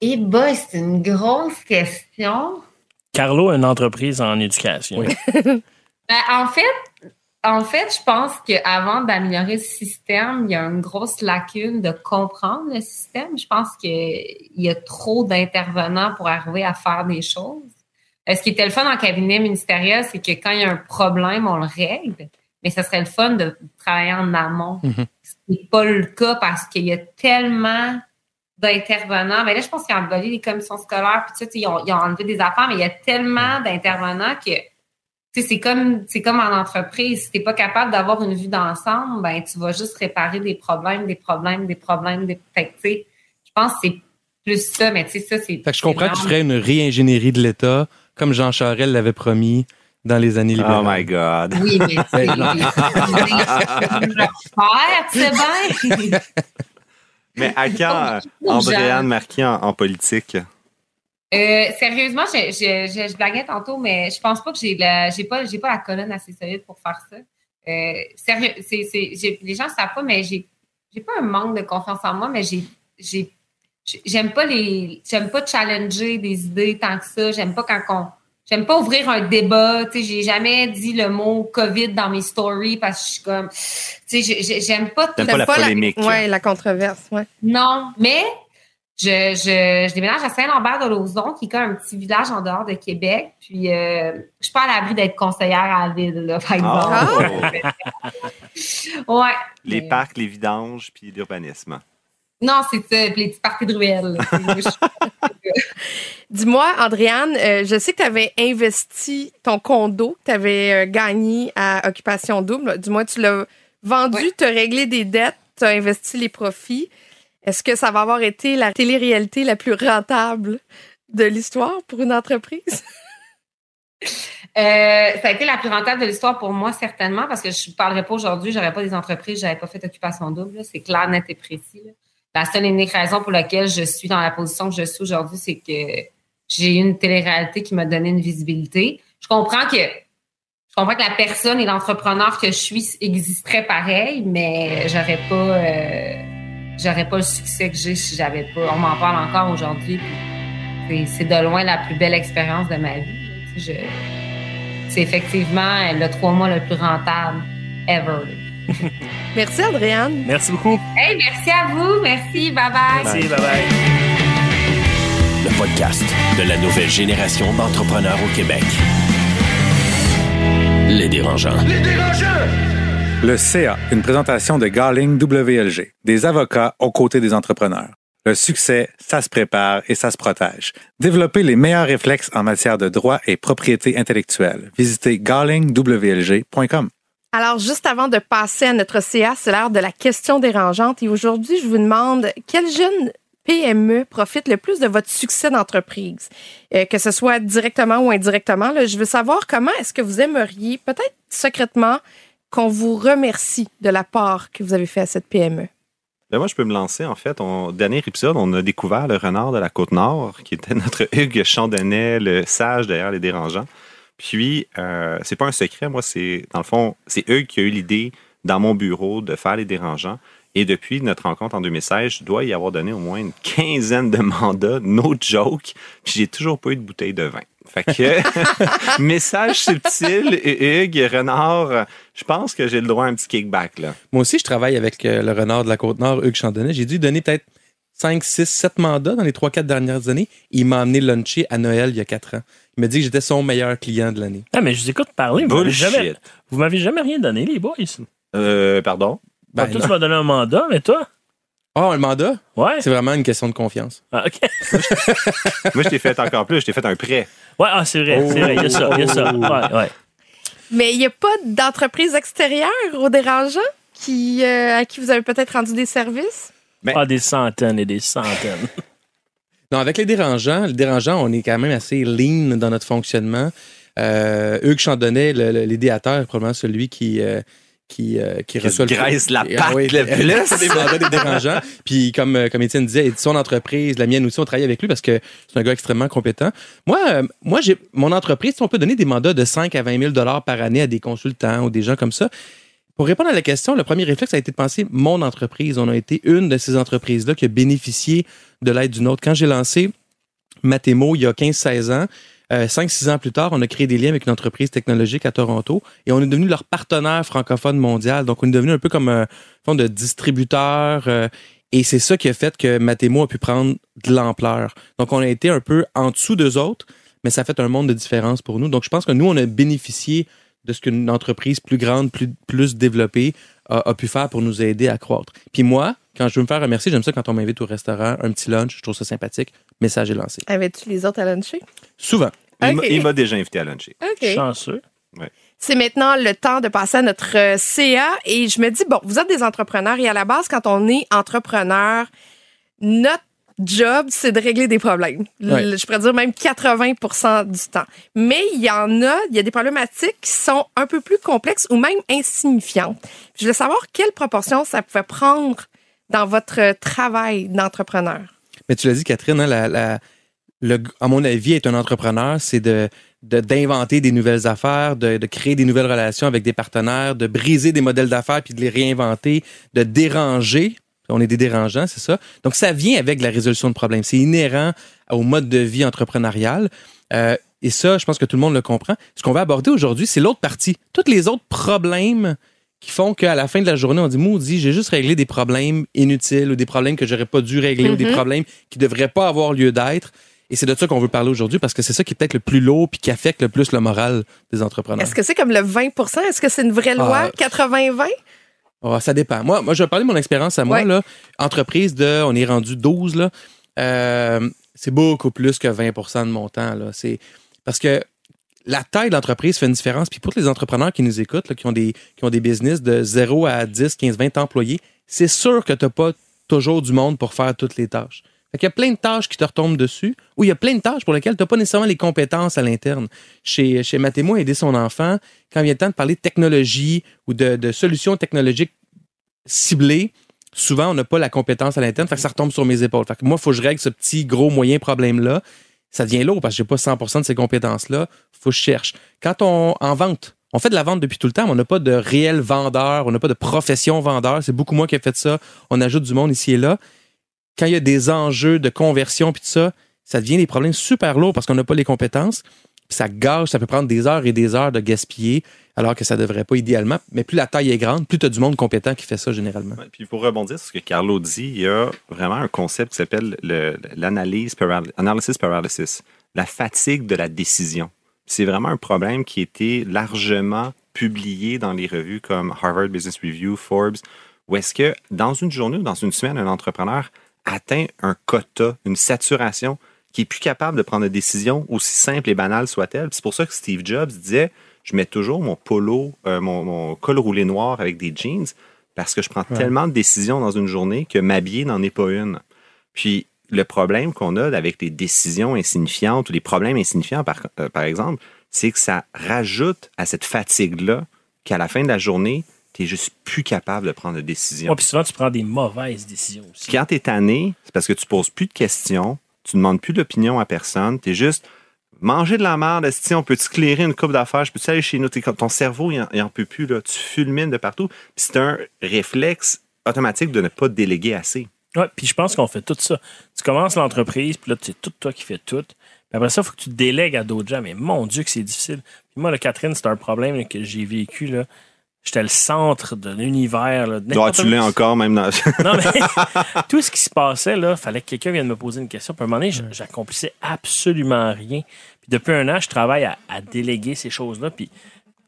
Eh bien, c'est une grosse question. Carlo a une entreprise en éducation. <laughs> Ben, en fait, en fait, je pense qu'avant d'améliorer le système, il y a une grosse lacune de comprendre le système. Je pense qu'il y a trop d'intervenants pour arriver à faire des choses. Euh, ce qui était le fun en cabinet ministériel, c'est que quand il y a un problème, on le règle. Mais ce serait le fun de travailler en amont. Ce n'est pas le cas parce qu'il y a tellement d'intervenants. Mais là, je pense qu'ils ont enlevé les commissions scolaires, puis tu sais, ils ont, ils ont enlevé des affaires, mais il y a tellement d'intervenants que c'est comme c'est comme en entreprise. Si tu n'es pas capable d'avoir une vue d'ensemble, ben tu vas juste réparer des problèmes, des problèmes, des problèmes. Des... Fait je pense que c'est plus ça, mais tu sais, ça, c'est. Fait que je comprends que tu ferais une réingénierie de l'État, comme Jean Charel l'avait promis dans les années libérales. Oh my God. Oui, mais <laughs> c'est bien. mais à quand Andréane Marquis en politique? Euh, sérieusement, je, je, je, blaguais tantôt, mais je pense pas que j'ai la, j'ai pas, j'ai pas la colonne assez solide pour faire ça. Euh, sérieux, c'est, c'est, les gens savent pas, mais j'ai, j'ai pas un manque de confiance en moi, mais j'ai, j'ai, j'aime pas les, j'aime pas challenger des idées tant que ça. J'aime pas quand on, j'aime pas ouvrir un débat. Tu sais, j'ai jamais dit le mot COVID dans mes stories parce que je suis comme, tu sais, j'aime pas. T'aimes pas la polémique. La, ouais, la controverse, ouais. Non, mais je, je, je, déménage à Saint-Lambert-de-Lauzon, qui est comme un petit village en dehors de Québec. Puis, euh, je suis pas à l'abri d'être conseillère à la ville, là, par exemple. Oh. <laughs> ouais. Les parcs, les vidanges, puis l'urbanisme. Non, c'est ça. Les petits parties de ruelles. <laughs> Dis-moi, Andréane, euh, je sais que tu avais investi ton condo que tu avais euh, gagné à Occupation Double. Dis-moi, tu l'as vendu, tu as réglé des dettes, tu as investi les profits. Est-ce que ça va avoir été la télé-réalité la plus rentable de l'histoire pour une entreprise? <laughs> Euh, ça a été la plus rentable de l'histoire pour moi, certainement, parce que je ne parlerais pas aujourd'hui, j'aurais pas des entreprises, j'avais pas fait occupation double. C'est clair, net et précis. La seule et unique raison pour laquelle je suis dans la position que je suis aujourd'hui, c'est que j'ai eu une télé-réalité qui m'a donné une visibilité. Je comprends que je comprends que la personne et l'entrepreneur que je suis existeraient pareil, mais j'aurais pas euh, j'aurais pas le succès que j'ai si j'avais pas. On m'en parle encore aujourd'hui. C'est de loin la plus belle expérience de ma vie. C'est effectivement le trois mois le plus rentable ever. <laughs> merci, Adrienne. Merci beaucoup. Hey, merci à vous. Merci. Bye-bye. Merci. Bye-bye. Le podcast de la nouvelle génération d'entrepreneurs au Québec. Les dérangeants. Les dérangeants! Le CA, une présentation de Garling WLG, des avocats aux côtés des entrepreneurs. Le succès, ça se prépare et ça se protège. Développez les meilleurs réflexes en matière de droit et propriété intellectuelle. Visitez garlingwlg.com. Alors, juste avant de passer à notre CA, c'est l'heure de la question dérangeante. Et aujourd'hui, je vous demande quel jeune PME profite le plus de votre succès d'entreprise, euh, que ce soit directement ou indirectement. Je veux savoir comment est-ce que vous aimeriez, peut-être secrètement, qu'on vous remercie de la part que vous avez fait à cette PME. Ben moi, je peux me lancer. En fait, au dernier épisode, on a découvert le renard de la Côte-Nord, qui était notre Hugues Chandonnet, le sage derrière les dérangeants. Puis, euh, c'est pas un secret. Moi, c'est, dans le fond, c'est Hugues qui a eu l'idée dans mon bureau de faire les dérangeants. Et depuis notre rencontre en 2016, je dois y avoir donné au moins une quinzaine de mandats, no joke. Puis, j'ai toujours pas eu de bouteille de vin. Fait que, <laughs> <laughs> message subtil, Hugues, Renard, je pense que j'ai le droit à un petit kickback, là. Moi aussi, je travaille avec euh, le renard de la Côte-Nord, Hugues Chandonnet. J'ai dû donner peut-être 5, 6, 7 mandats dans les 3-4 dernières années. Il m'a amené luncher à Noël il y a 4 ans. Il m'a dit que j'étais son meilleur client de l'année. Ah, mais je vous écoute parler. Vous m'avez Bullshit. jamais, vous m'avez jamais rien donné, les boys. Euh, pardon? Ah, Ben, toi, tu m'as donné un mandat, mais toi? Oh, un mandat? Ouais. C'est vraiment une question de confiance. Ah, OK. <laughs> Moi, je t'ai fait encore plus. Je t'ai fait un prêt. Ouais, ah, c'est vrai, c'est vrai. Il y a ça, il y a ça. Ouais, ouais. Mais il n'y a pas d'entreprise extérieure au dérangeant qui, euh, à qui vous avez peut-être rendu des services? Ben- Ah, des centaines et des centaines. <laughs> Non, avec les dérangeants, les dérangeants, on est quand même assez lean dans notre fonctionnement. Euh, Hugues Chandonnet, le- le- l'idéateur, est probablement celui qui, euh, qui, euh, qui Qui reçoit se le graisse la Ah patte le <laughs> plus. des mandats des dérangeants. Puis comme, euh, comme Étienne disait, son entreprise, la mienne aussi, on travaille avec lui parce que c'est un gars extrêmement compétent. Moi, euh, moi j'ai mon entreprise, si on peut donner des mandats de 5 à 20 000 dollars par année à des consultants ou des gens comme ça. Pour répondre à la question, le premier réflexe a été de penser mon entreprise. On a été une de ces entreprises-là qui a bénéficié de l'aide d'une autre. Quand j'ai lancé Matemo il y a 15-16 ans, euh, 5-6 ans plus tard, on a créé des liens avec une entreprise technologique à Toronto et on est devenu leur partenaire francophone mondial. Donc, on est devenu un peu comme un fond de distributeur. euh, et c'est ça qui a fait que Matemo a pu prendre de l'ampleur. Donc, on a été un peu en dessous d'eux autres, mais ça a fait un monde de différence pour nous. Donc, je pense que nous, on a bénéficié de ce qu'une entreprise plus grande, plus, plus développée a, a pu faire pour nous aider à croître. Puis moi, quand je veux me faire remercier, j'aime ça quand on m'invite au restaurant, un petit lunch, je trouve ça sympathique. Message est lancé. Avais-tu les autres à luncher? Souvent. Il m'a- Ok. Il m'a déjà invité à luncher. OK. Chanceux. C'est maintenant le temps de passer à notre euh, CA et je me dis, bon, vous êtes des entrepreneurs et à la base, quand on est entrepreneur, notre job, c'est de régler des problèmes. Ouais. Je pourrais dire même 80 du temps. Mais il y en a, il y a des problématiques qui sont un peu plus complexes ou même insignifiantes. Je voulais savoir quelle proportion ça pouvait prendre dans votre travail d'entrepreneur. Mais tu l'as dit, Catherine, hein, la, la- le, à mon avis, être un entrepreneur, c'est de de- d'inventer des nouvelles affaires, de, de créer des nouvelles relations avec des partenaires, de briser des modèles d'affaires puis de les réinventer, de déranger. On est des dérangeants, c'est ça. Donc, ça vient avec la résolution de problèmes. C'est inhérent au mode de vie entrepreneurial. Euh, et ça, je pense que tout le monde le comprend. Ce qu'on va aborder aujourd'hui, c'est l'autre partie. Tous les autres problèmes qui font qu'à la fin de la journée, on dit, maudit, j'ai juste réglé des problèmes inutiles ou des problèmes que j'aurais pas dû régler ou des Mhm. problèmes qui devraient pas avoir lieu d'être. Et c'est de ça qu'on veut parler aujourd'hui parce que c'est ça qui est peut-être le plus lourd puis qui affecte le plus le moral des entrepreneurs. Est-ce que c'est comme le 20 Est-ce que c'est une vraie loi, Ah. 80-20? Ah, ça dépend. Moi, moi, je vais parler de mon expérience à moi. Ouais. Là, entreprise de, on est rendu 12. Là, Euh, c'est beaucoup plus que 20% de mon temps. Là. C'est parce que la taille de l'entreprise fait une différence. Puis pour les entrepreneurs qui nous écoutent, là, qui, ont des, qui ont des business de 0 à 10, 15, 20 employés, c'est sûr que tu n'as pas toujours du monde pour faire toutes les tâches. Qu'il y a plein de tâches qui te retombent dessus, ou il y a plein de tâches pour lesquelles tu n'as pas nécessairement les compétences à l'interne. Chez, chez Mathémo, aider son enfant, quand il vient le temps de parler de technologie ou de, solutions technologiques ciblées, souvent, on n'a pas la compétence à l'interne, que ça retombe sur mes épaules. Moi, il faut que je règle ce petit, gros, moyen problème-là. Ça devient lourd parce que j'ai pas 100% de ces compétences-là. faut que je cherche. Quand on en vente, on fait de la vente depuis tout le temps, mais on n'a pas de réel vendeur, on n'a pas de profession vendeur. C'est beaucoup moi qui ai fait ça. On ajoute du monde ici et là. Quand il y a des enjeux de conversion puis tout ça, ça devient des problèmes super lourds parce qu'on n'a pas les compétences. Ça gâche, ça peut prendre des heures et des heures de gaspiller, alors que ça devrait pas idéalement. Mais plus la taille est grande, plus tu as du monde compétent qui fait ça généralement. Ouais, puis pour rebondir sur ce que Carlo dit, il y a vraiment un concept qui s'appelle le- l'analyse paral- analysis paralysis, la fatigue de la décision. C'est vraiment un problème qui été largement publié dans les revues comme Harvard Business Review, Forbes, où est-ce que dans une journée ou dans une semaine, un entrepreneur atteint un quota, une saturation qui est plus capable de prendre des décisions aussi simples et banales soient-elles. C'est pour ça que Steve Jobs disait je mets toujours mon polo, euh, mon, mon col roulé noir avec des jeans parce que je prends tellement de décisions dans une journée que m'habiller n'en est pas une. Puis le problème qu'on a avec les décisions insignifiantes ou les problèmes insignifiants, par, euh, par exemple, c'est que ça rajoute à cette fatigue-là qu'à la fin de la journée, tu n'es juste plus capable de prendre de décision. Ouais, puis souvent, tu prends des mauvaises décisions aussi. Quand tu es tanné, c'est parce que tu poses plus de questions, tu demandes plus d'opinion à personne, tu es juste manger de la merde, si on peut-tu clairer une coupe d'affaires, je peux-tu aller chez nous, ton cerveau, il en, il en peut plus, là. tu fulmines de partout. C'est un réflexe automatique de ne pas déléguer assez. Ouais, puis je pense qu'on fait tout ça. Tu commences l'entreprise, puis là, c'est tout toi qui fais tout. Puis après ça, il faut que tu te délègues à d'autres gens. Mais mon Dieu, que c'est difficile. Puis moi, là, Catherine, c'est un problème là, que j'ai vécu. là. J'étais le centre de l'univers. là, de tu l'es encore, même dans. <laughs> Non, mais <laughs> tout ce qui se passait, là, fallait que quelqu'un vienne me poser une question. Puis à un moment donné, j'accomplissais absolument rien. Puis depuis un an, je travaille à, à déléguer ces choses-là. Puis,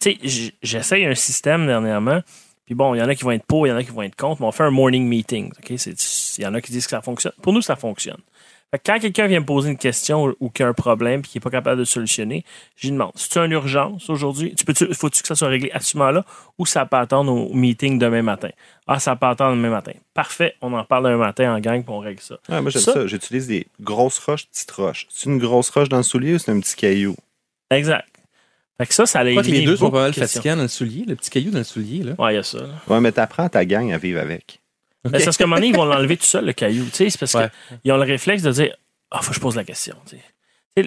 tu sais, j'essaye un système dernièrement. Puis bon, il y en a qui vont être pour, il y en a qui vont être contre, mais on fait un morning meeting. OK? C'est- Il y en a qui disent que ça fonctionne. Pour nous, ça fonctionne. Quand quelqu'un vient me poser une question ou, qu'il y a un problème puis qu'il n'est pas capable de solutionner, je lui demande si tu as une urgence aujourd'hui, tu peux faut-tu que ça soit réglé à ce moment-là ou ça peut attendre au meeting demain matin? Ah, ça peut attendre demain matin. Parfait, on en parle demain matin en gang puis on règle ça. Ouais, moi, j'aime Ça- ça. J'utilise des grosses roches, petites roches. C'est une grosse roche dans le soulier ou c'est un petit caillou? Exact. Fait que ça, ça a Je crois que les deux sont pas mal fatigants dans le soulier, le petit caillou dans le soulier. Là? Ouais, il y a ça. là. Ouais, mais t'apprends ta gang à vivre avec. Ben, c'est parce qu'à un moment donné, ils vont l'enlever tout seul, le caillou. Tu sais, c'est parce Ouais. qu'ils ont le réflexe de dire Ah, faut que je pose la question.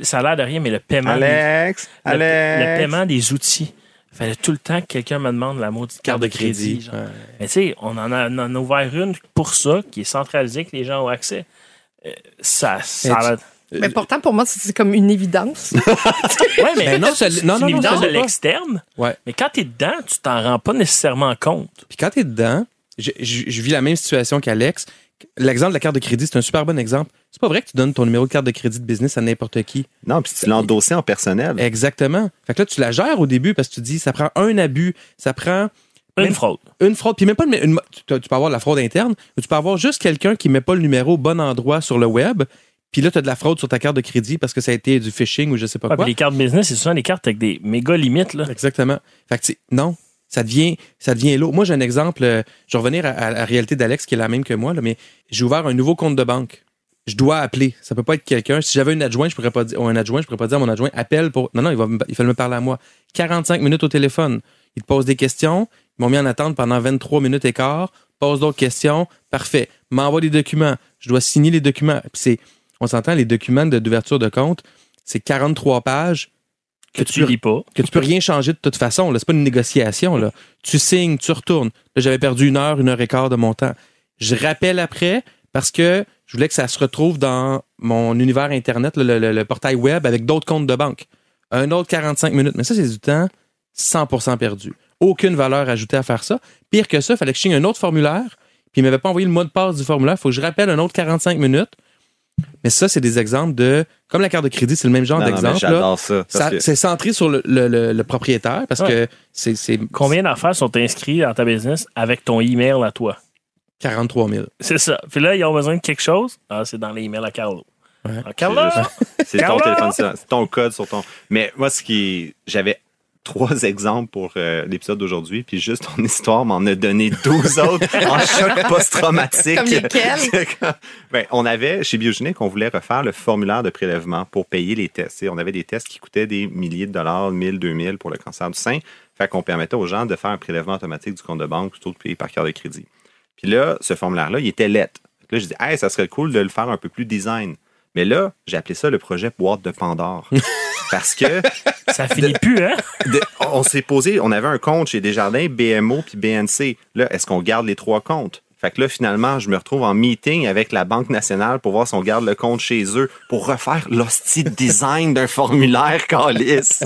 ça a l'air de rien, mais le paiement. Alex! des, le, Alex! le paiement des outils. Il fallait tout le temps que quelqu'un me demande la maudite carte de crédit. Ouais. Mais tu sais, on en a, on en a ouvert une pour ça, qui est centralisée, que les gens ont accès. Euh, ça, ça a l'air- Mais pourtant, pour moi, c'est comme une évidence. <laughs> Ouais, mais Ben non, c'est non, une non, évidence de l'externe. Ouais. Mais quand tu es dedans, tu t'en rends pas nécessairement compte. Puis quand tu es dedans, je, je- je vis la même situation qu'Alex. L'exemple de la carte de crédit, c'est un super bon exemple. C'est pas vrai que tu donnes ton numéro de carte de crédit de business à n'importe qui. Non, puis tu l'as endossé en personnel. Exactement. Fait que là, tu la gères au début parce que tu dis, ça prend un abus, ça prend Une Même- fraude. une fraude. Puis même pas une, une- tu, tu peux avoir de la fraude interne, mais tu peux avoir juste quelqu'un qui met pas le numéro au bon endroit sur le web. Puis là, tu as de la fraude sur ta carte de crédit parce que ça a été du phishing ou je sais pas Ouais, quoi. puis les cartes business, c'est souvent des cartes avec des méga limites. Là. Exactement. Fait que c'est- non, ça devient, ça devient lourd. Moi, j'ai un exemple. euh, je vais revenir à, la réalité d'Alex qui est la même que moi, là, mais j'ai ouvert un nouveau compte de banque. Je dois appeler. Ça peut pas être quelqu'un. Si j'avais un adjoint, je pourrais pas dire, ou un adjoint, je pourrais pas dire à mon adjoint, appelle pour. Non, non, il va, il me parler à moi. 45 minutes au téléphone. Il te pose des questions. Ils m'ont mis en attente pendant 23 minutes et quart. Pose d'autres questions. Parfait. M'envoie des documents. Je dois signer les documents. Puis c'est, on s'entend, les documents d'ouverture de compte, c'est 43 pages Que tu lis pas. que tu peux rien changer de toute façon. C'est pas une négociation. Là. Tu signes, tu retournes. Là, j'avais perdu une heure, une heure et quart de mon temps. Je rappelle après parce que je voulais que ça se retrouve dans mon univers Internet, le, le- le portail web, avec d'autres comptes de banque. Un autre 45 minutes. Mais ça, c'est du temps 100% perdu. Aucune valeur ajoutée à faire ça. Pire que ça, il fallait que je signe un autre formulaire. Puis il m'avait pas envoyé le mot de passe du formulaire. Il faut que je rappelle un autre 45 minutes. Mais ça, c'est des exemples de... Comme la carte de crédit, c'est le même genre d'exemple. là. J'adore ça. parce Ça- que- C'est centré sur le, le- le- le propriétaire parce Ouais. que c'est Combien d'affaires sont inscrits dans ta business avec ton email à toi? 43 000. C'est ça. Puis là, ils ont besoin de quelque chose? Ah, c'est dans les emails à Carlo. Ouais. Ah, Carlo! C'est ton téléphone, c'est ton code sur ton. Mais moi, ce qui est- J'avais trois <laughs> exemples pour euh, l'épisode d'aujourd'hui, puis juste ton <laughs> histoire m'en a donné 12 autres <laughs> en choc post-traumatique. Comme ben, on avait, chez Biogénique, on voulait refaire le formulaire de prélèvement pour payer les tests. On avait des tests qui coûtaient des milliers de dollars, 1000, 2000 pour le cancer du sein. Fait qu'on permettait aux gens de faire un prélèvement automatique du compte de banque plutôt que de payer par carte de crédit. Puis là, ce formulaire-là, il était lettre. Là, je dis, hey, ça serait cool de le faire un peu plus design. Mais là, j'ai appelé ça le projet boîte de Pandore. Parce que <laughs> Ça finit plus, hein? <laughs> de- on s'est posé, on avait un compte chez Desjardins, BMO puis BNC. Là, est-ce qu'on garde les trois comptes? Fait que là, finalement, je me retrouve en meeting avec la Banque nationale pour voir si on garde le compte chez eux pour refaire l'hostie de design d'un formulaire <laughs> calice.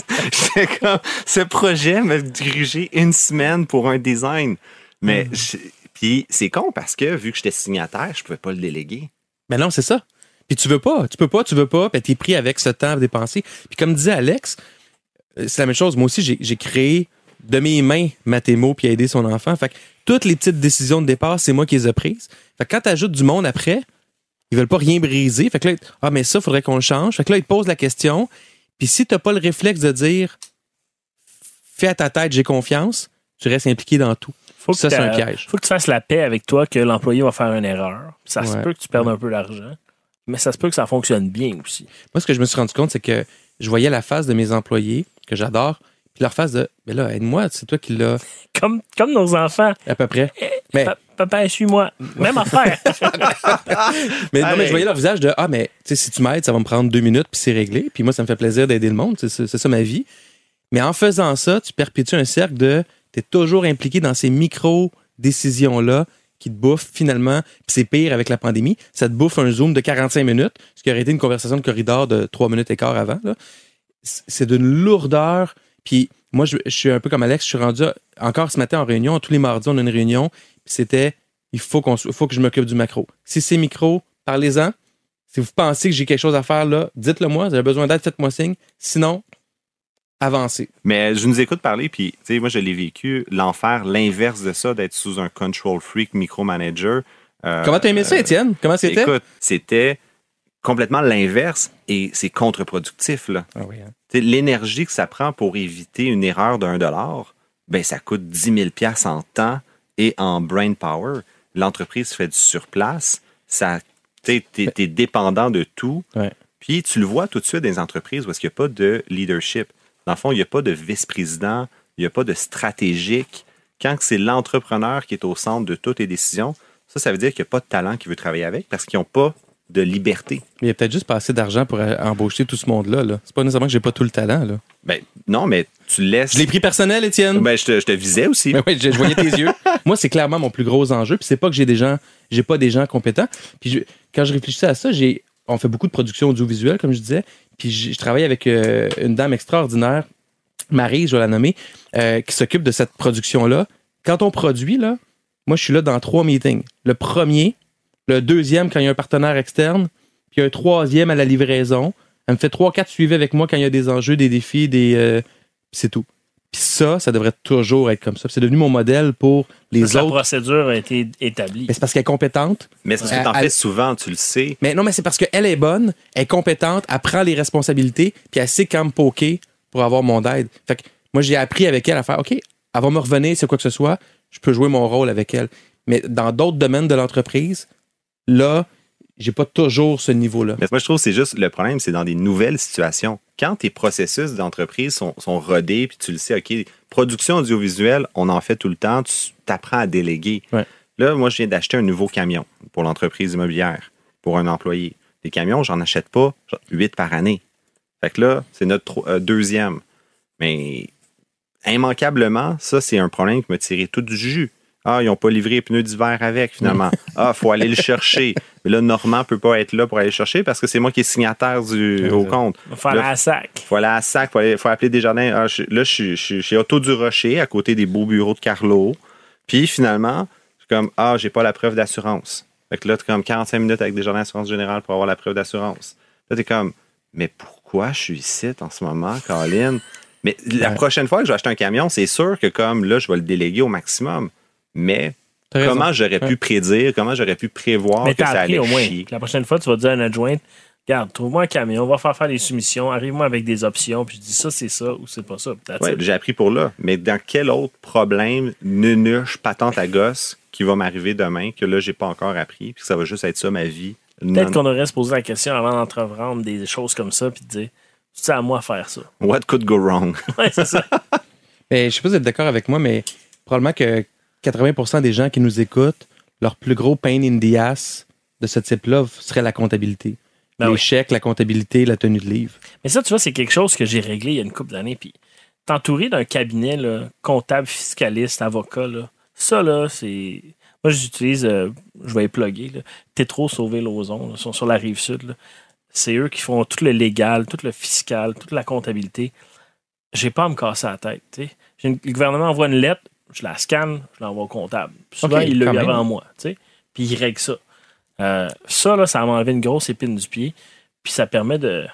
J'étais comme, ce projet m'a dirigé une semaine pour un design. Mais, je- puis c'est con parce que vu que j'étais signataire, je pouvais pas le déléguer. Mais non, c'est ça. Puis tu veux pas, tu peux pas, tu veux pas, puis t'es pris avec ce temps dépensé. Puis comme disait Alex, euh, c'est la même chose. Moi aussi, j'ai créé de mes mains Mathémo puis aider son enfant. Fait que toutes les petites décisions de départ, c'est moi qui les ai prises. Fait que quand t'ajoutes du monde après, ils veulent pas rien briser. Fait que là, ah, mais ça, faudrait qu'on le change. Fait que là, ils te posent la question. Puis si t'as pas le réflexe de dire, fais à ta tête, j'ai confiance, tu restes impliqué dans tout. Faut que Ça, c'est un piège. Faut que tu fasses la paix avec toi que l'employé va faire une erreur. Ça se peut que tu perdes un peu d'argent. Mais ça se peut que ça fonctionne bien aussi. Moi, ce que je me suis rendu compte, c'est que je voyais la face de mes employés, que j'adore, puis leur face de, mais là, aide-moi, c'est toi qui l'as, <laughs> Comme, comme nos enfants. à peu près. Mais, Pa- Papa, suis-moi. Même affaire. <laughs> mais, non, mais je voyais leur visage de, ah, mais, tu sais, si tu m'aides, ça va me prendre deux minutes, puis c'est réglé. Puis moi, ça me fait plaisir d'aider le monde. C'est ça ma vie. Mais en faisant ça, tu perpétues un cercle de, t'es toujours impliqué dans ces micro-décisions-là qui te bouffent finalement. Puis c'est pire avec la pandémie. Ça te bouffe un zoom de 45 minutes, ce qui aurait été une conversation de corridor de 3 minutes et quart avant. C'est d'une lourdeur. Puis moi, je, suis un peu comme Alex. Je suis rendu encore ce matin en réunion. Tous les mardis, on a une réunion. Puis c'était, il faut, faut que je m'occupe du macro. Si c'est micro, parlez-en. Si vous pensez que j'ai quelque chose à faire là, dites-le moi. Vous avez besoin d'aide, faites-moi signe. Sinon, avancez. Mais je nous écoute parler, puis, tu sais, moi, je l'ai vécu, l'enfer, l'inverse de ça, d'être sous un control freak micromanager. Euh, Comment t'as aimé ça, euh, Étienne? Comment c'était? Écoute, c'était complètement l'inverse et c'est contre-productif, là. Ah oui, hein. Tu sais, L'énergie que ça prend pour éviter une erreur d'un dollar, ben, ça coûte 10 000 piastres en temps et en brain power. L'entreprise fait du surplace. Ça, tu sais, t'es, t'es dépendant de tout. Ouais. Puis tu le vois tout de suite dans les entreprises où est-ce qu'il n'y a pas de leadership. Dans le fond, il n'y a pas de vice-président, il n'y a pas de stratégique. Quand c'est l'entrepreneur qui est au centre de toutes les décisions, ça, ça veut dire qu'il n'y a pas de talent qui veut travailler avec parce qu'ils n'ont pas de liberté. Mais il y a peut-être juste pas assez d'argent pour euh, embaucher tout ce monde-là. Là. C'est pas nécessairement que j'ai pas tout le talent. Là. Ben, non, mais tu laisses. Je l'ai pris personnel, Étienne. Ben, je, te, je te visais aussi. Mais oui, je, je voyais tes <laughs> yeux. Moi, c'est clairement mon plus gros enjeu. Puis c'est pas que j'ai des gens, j'ai pas des gens compétents. Puis je- quand je réfléchissais à ça, j'ai, on fait beaucoup de production audiovisuelle, comme je disais. Puis je, travaille avec euh, une dame extraordinaire, Marie, je vais la nommer, euh, qui s'occupe de cette production-là. Quand on produit, là, moi, je suis là dans trois meetings. Le premier, le deuxième quand il y a un partenaire externe, puis un troisième à la livraison. Elle me fait trois, quatre suivis avec moi quand il y a des enjeux, des défis, des. euh, c'est tout. Puis ça, ça devrait toujours être comme ça. Puis C'est devenu mon modèle pour les Parce que La autres. procédure a été établie. Mais c'est parce qu'elle est compétente. Mais c'est parce que tu en Elle- fais souvent, tu le sais. Mais non, mais c'est parce qu'elle est bonne, elle est compétente, elle prend les responsabilités, puis elle sait quand me poker pour avoir mon aide. Fait que moi, j'ai appris avec elle à faire OK, elle va me revenir, c'est quoi que ce soit, je peux jouer mon rôle avec elle. Mais dans d'autres domaines de l'entreprise, là, j'ai pas toujours ce niveau-là. Mais moi, je trouve que c'est juste le problème, c'est dans des nouvelles situations. Quand tes processus d'entreprise sont, sont rodés, puis tu le sais, OK, production audiovisuelle, on en fait tout le temps, tu apprends à déléguer. Ouais. Là, moi, je viens d'acheter un nouveau camion pour l'entreprise immobilière, pour un employé. Des camions, j'en achète pas huit par année. Fait que là, c'est notre euh, deuxième. Mais immanquablement, ça, c'est un problème qui m'a tiré tout du jus. Ah, ils n'ont pas livré les pneus d'hiver avec, finalement. <laughs> Ah, faut aller le chercher. Mais là, Normand peut pas être là pour aller le chercher parce que c'est moi qui est signataire du, au compte. On va faire Là, la sac. faut aller à SAC, faut, aller- faut appeler Desjardins. Ah, je- là, je suis- chez Auto du Rocher, à côté des beaux bureaux de Carlo. Puis finalement, je suis comme, ah, j'ai pas la preuve d'assurance. Fait que là, tu comme 45 minutes avec Desjardins Assurance Générale pour avoir la preuve d'assurance. Là, t'es comme, mais pourquoi je suis ici en ce moment, Colin? Mais la Ouais. prochaine fois que je vais acheter un camion, c'est sûr que comme là, je vais le déléguer au maximum. Mais comment j'aurais Ouais. pu prédire, comment j'aurais pu prévoir Mais que ça allait au moins. chier? La prochaine fois, tu vas dire à un adjoint Regarde, trouve-moi un camion, on va faire faire les soumissions, arrive-moi avec des options, puis je dis ça, c'est ça ou c'est pas ça. Ouais, j'ai appris pour là. Mais dans quel autre problème, nunuche, patente à gosse, qui va m'arriver demain, que là, j'ai pas encore appris, puis que ça va juste être ça ma vie? Peut-être qu'on devrait se poser la question avant d'entreprendre des choses comme ça, puis de dire c'est à moi de faire ça. What could go wrong? Ouais, c'est ça. <laughs> Ben, je sais pas si vous êtes d'accord avec moi, mais probablement que 80% des gens qui nous écoutent, leur plus gros pain in the ass de ce type-là serait la comptabilité. Ben les oui. chèques, la comptabilité, la tenue de livre. Mais ça, tu vois, c'est quelque chose que j'ai réglé il y a une couple d'années. Puis t'entourer d'un cabinet là, comptable, fiscaliste, avocat, là, ça, là, c'est. Moi, j'utilise, euh, je vais les plugger, là, Tétro Sauver Lauson, là, ils sont sur la rive sud. là. C'est eux qui font tout le légal, tout le fiscal, toute la comptabilité. J'ai pas à me casser la tête. une- le gouvernement envoie une lettre, je la scanne, je l'envoie au comptable. Puis souvent, il l'a eu même. avant moi. tu sais. Puis il règle ça. Euh, ça, là, ça m'a enlevé une grosse épine du pied. Puis ça permet de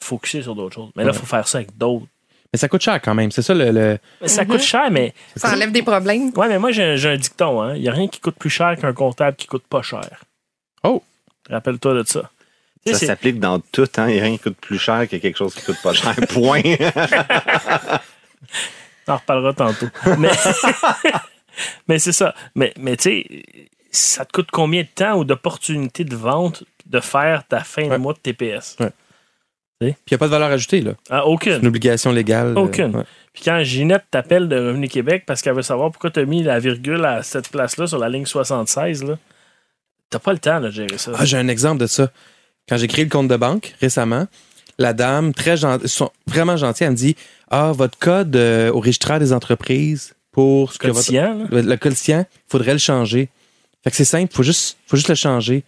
focuser sur d'autres choses. Mais là, il Ouais. faut faire ça avec d'autres. Mais ça coûte cher quand même. C'est ça le. le- Mais Ça Mhm. coûte cher, mais. Ça enlève des problèmes. Ouais, mais moi, j'ai un, j'ai un dicton. hein. Il n'y a rien qui coûte plus cher qu'un comptable qui coûte pas cher. Oh! Rappelle-toi de ça. Ça s'applique dans tout, hein? Il n'y a rien qui coûte plus cher que quelque chose qui coûte pas cher. <laughs> Point. <laughs> On en reparlera tantôt. Mais, <laughs> mais c'est ça. Mais, mais tu sais, ça te coûte combien de temps ou d'opportunités de vente de faire ta fin de mois de TPS. Ouais. Puis il n'y a pas de valeur ajoutée, là. Ah, C'est aucune. une obligation légale. euh, Aucune. ouais. Puis quand Ginette t'appelle de Revenu Québec parce qu'elle veut savoir pourquoi tu as mis la virgule à cette place-là sur la ligne 76, là, t'as pas le temps de gérer ça. Ah, j'ai un exemple de ça. Quand j'ai créé le compte de banque récemment, la dame, très gentille, sont vraiment gentille, elle me dit Ah, votre code euh, au registraire des entreprises pour ce que votre- le, le quotient, il faudrait le changer. Fait que c'est simple, faut juste, faut juste le changer.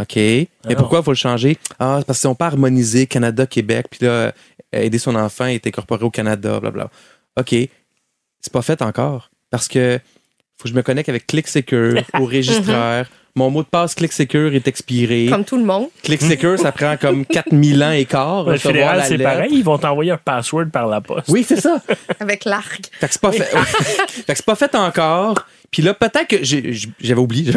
OK. Mais non. pourquoi il faut le changer? Ah, c'est parce qu'ils n'ont pas harmonisé Canada-Québec, puis là, euh, aider son enfant est incorporé au Canada, blablabla. OK. C'est pas fait encore. Parce que faut que je me connecte avec ClickSecure <laughs> au registraire. Mon mot de passe ClickSecure est expiré. Comme tout le monde. ClickSecure, ça prend comme <laughs> 4000 ans et quart. Le recevoir fédéral, la c'est lettre. pareil. Ils vont t'envoyer un password par la poste. Oui, c'est ça. <laughs> Avec l'arc. Fait que c'est pas fait. <laughs> fait que c'est pas fait encore. Puis là, peut-être que j'avais oublié.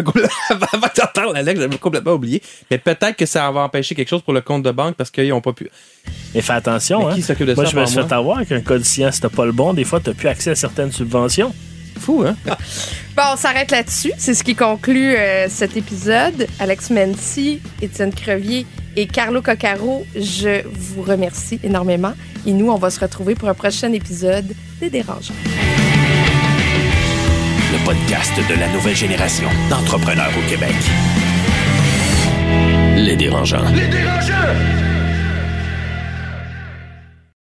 Avant que t'entends la lettre, j'avais complètement oublié. Mais peut-être que ça va empêcher quelque chose pour le compte de banque parce qu'ils ont pas pu. Mais fais attention. Mais Hein. qui s'occupe de Moi, ça je me suis fait avoir qu'un code science, si t'as pas le bon, des fois, t'as plus accès à certaines subventions. Fou, hein? <laughs> Bon, on s'arrête là-dessus. C'est ce qui conclut euh, cet épisode. Alex Mency, Étienne Crevier et Carlo Coccaro, je vous remercie énormément. Et nous, on va se retrouver pour un prochain épisode des Dérangeants. Le podcast de la nouvelle génération d'entrepreneurs au Québec. Les dérangeants. Les dérangeants!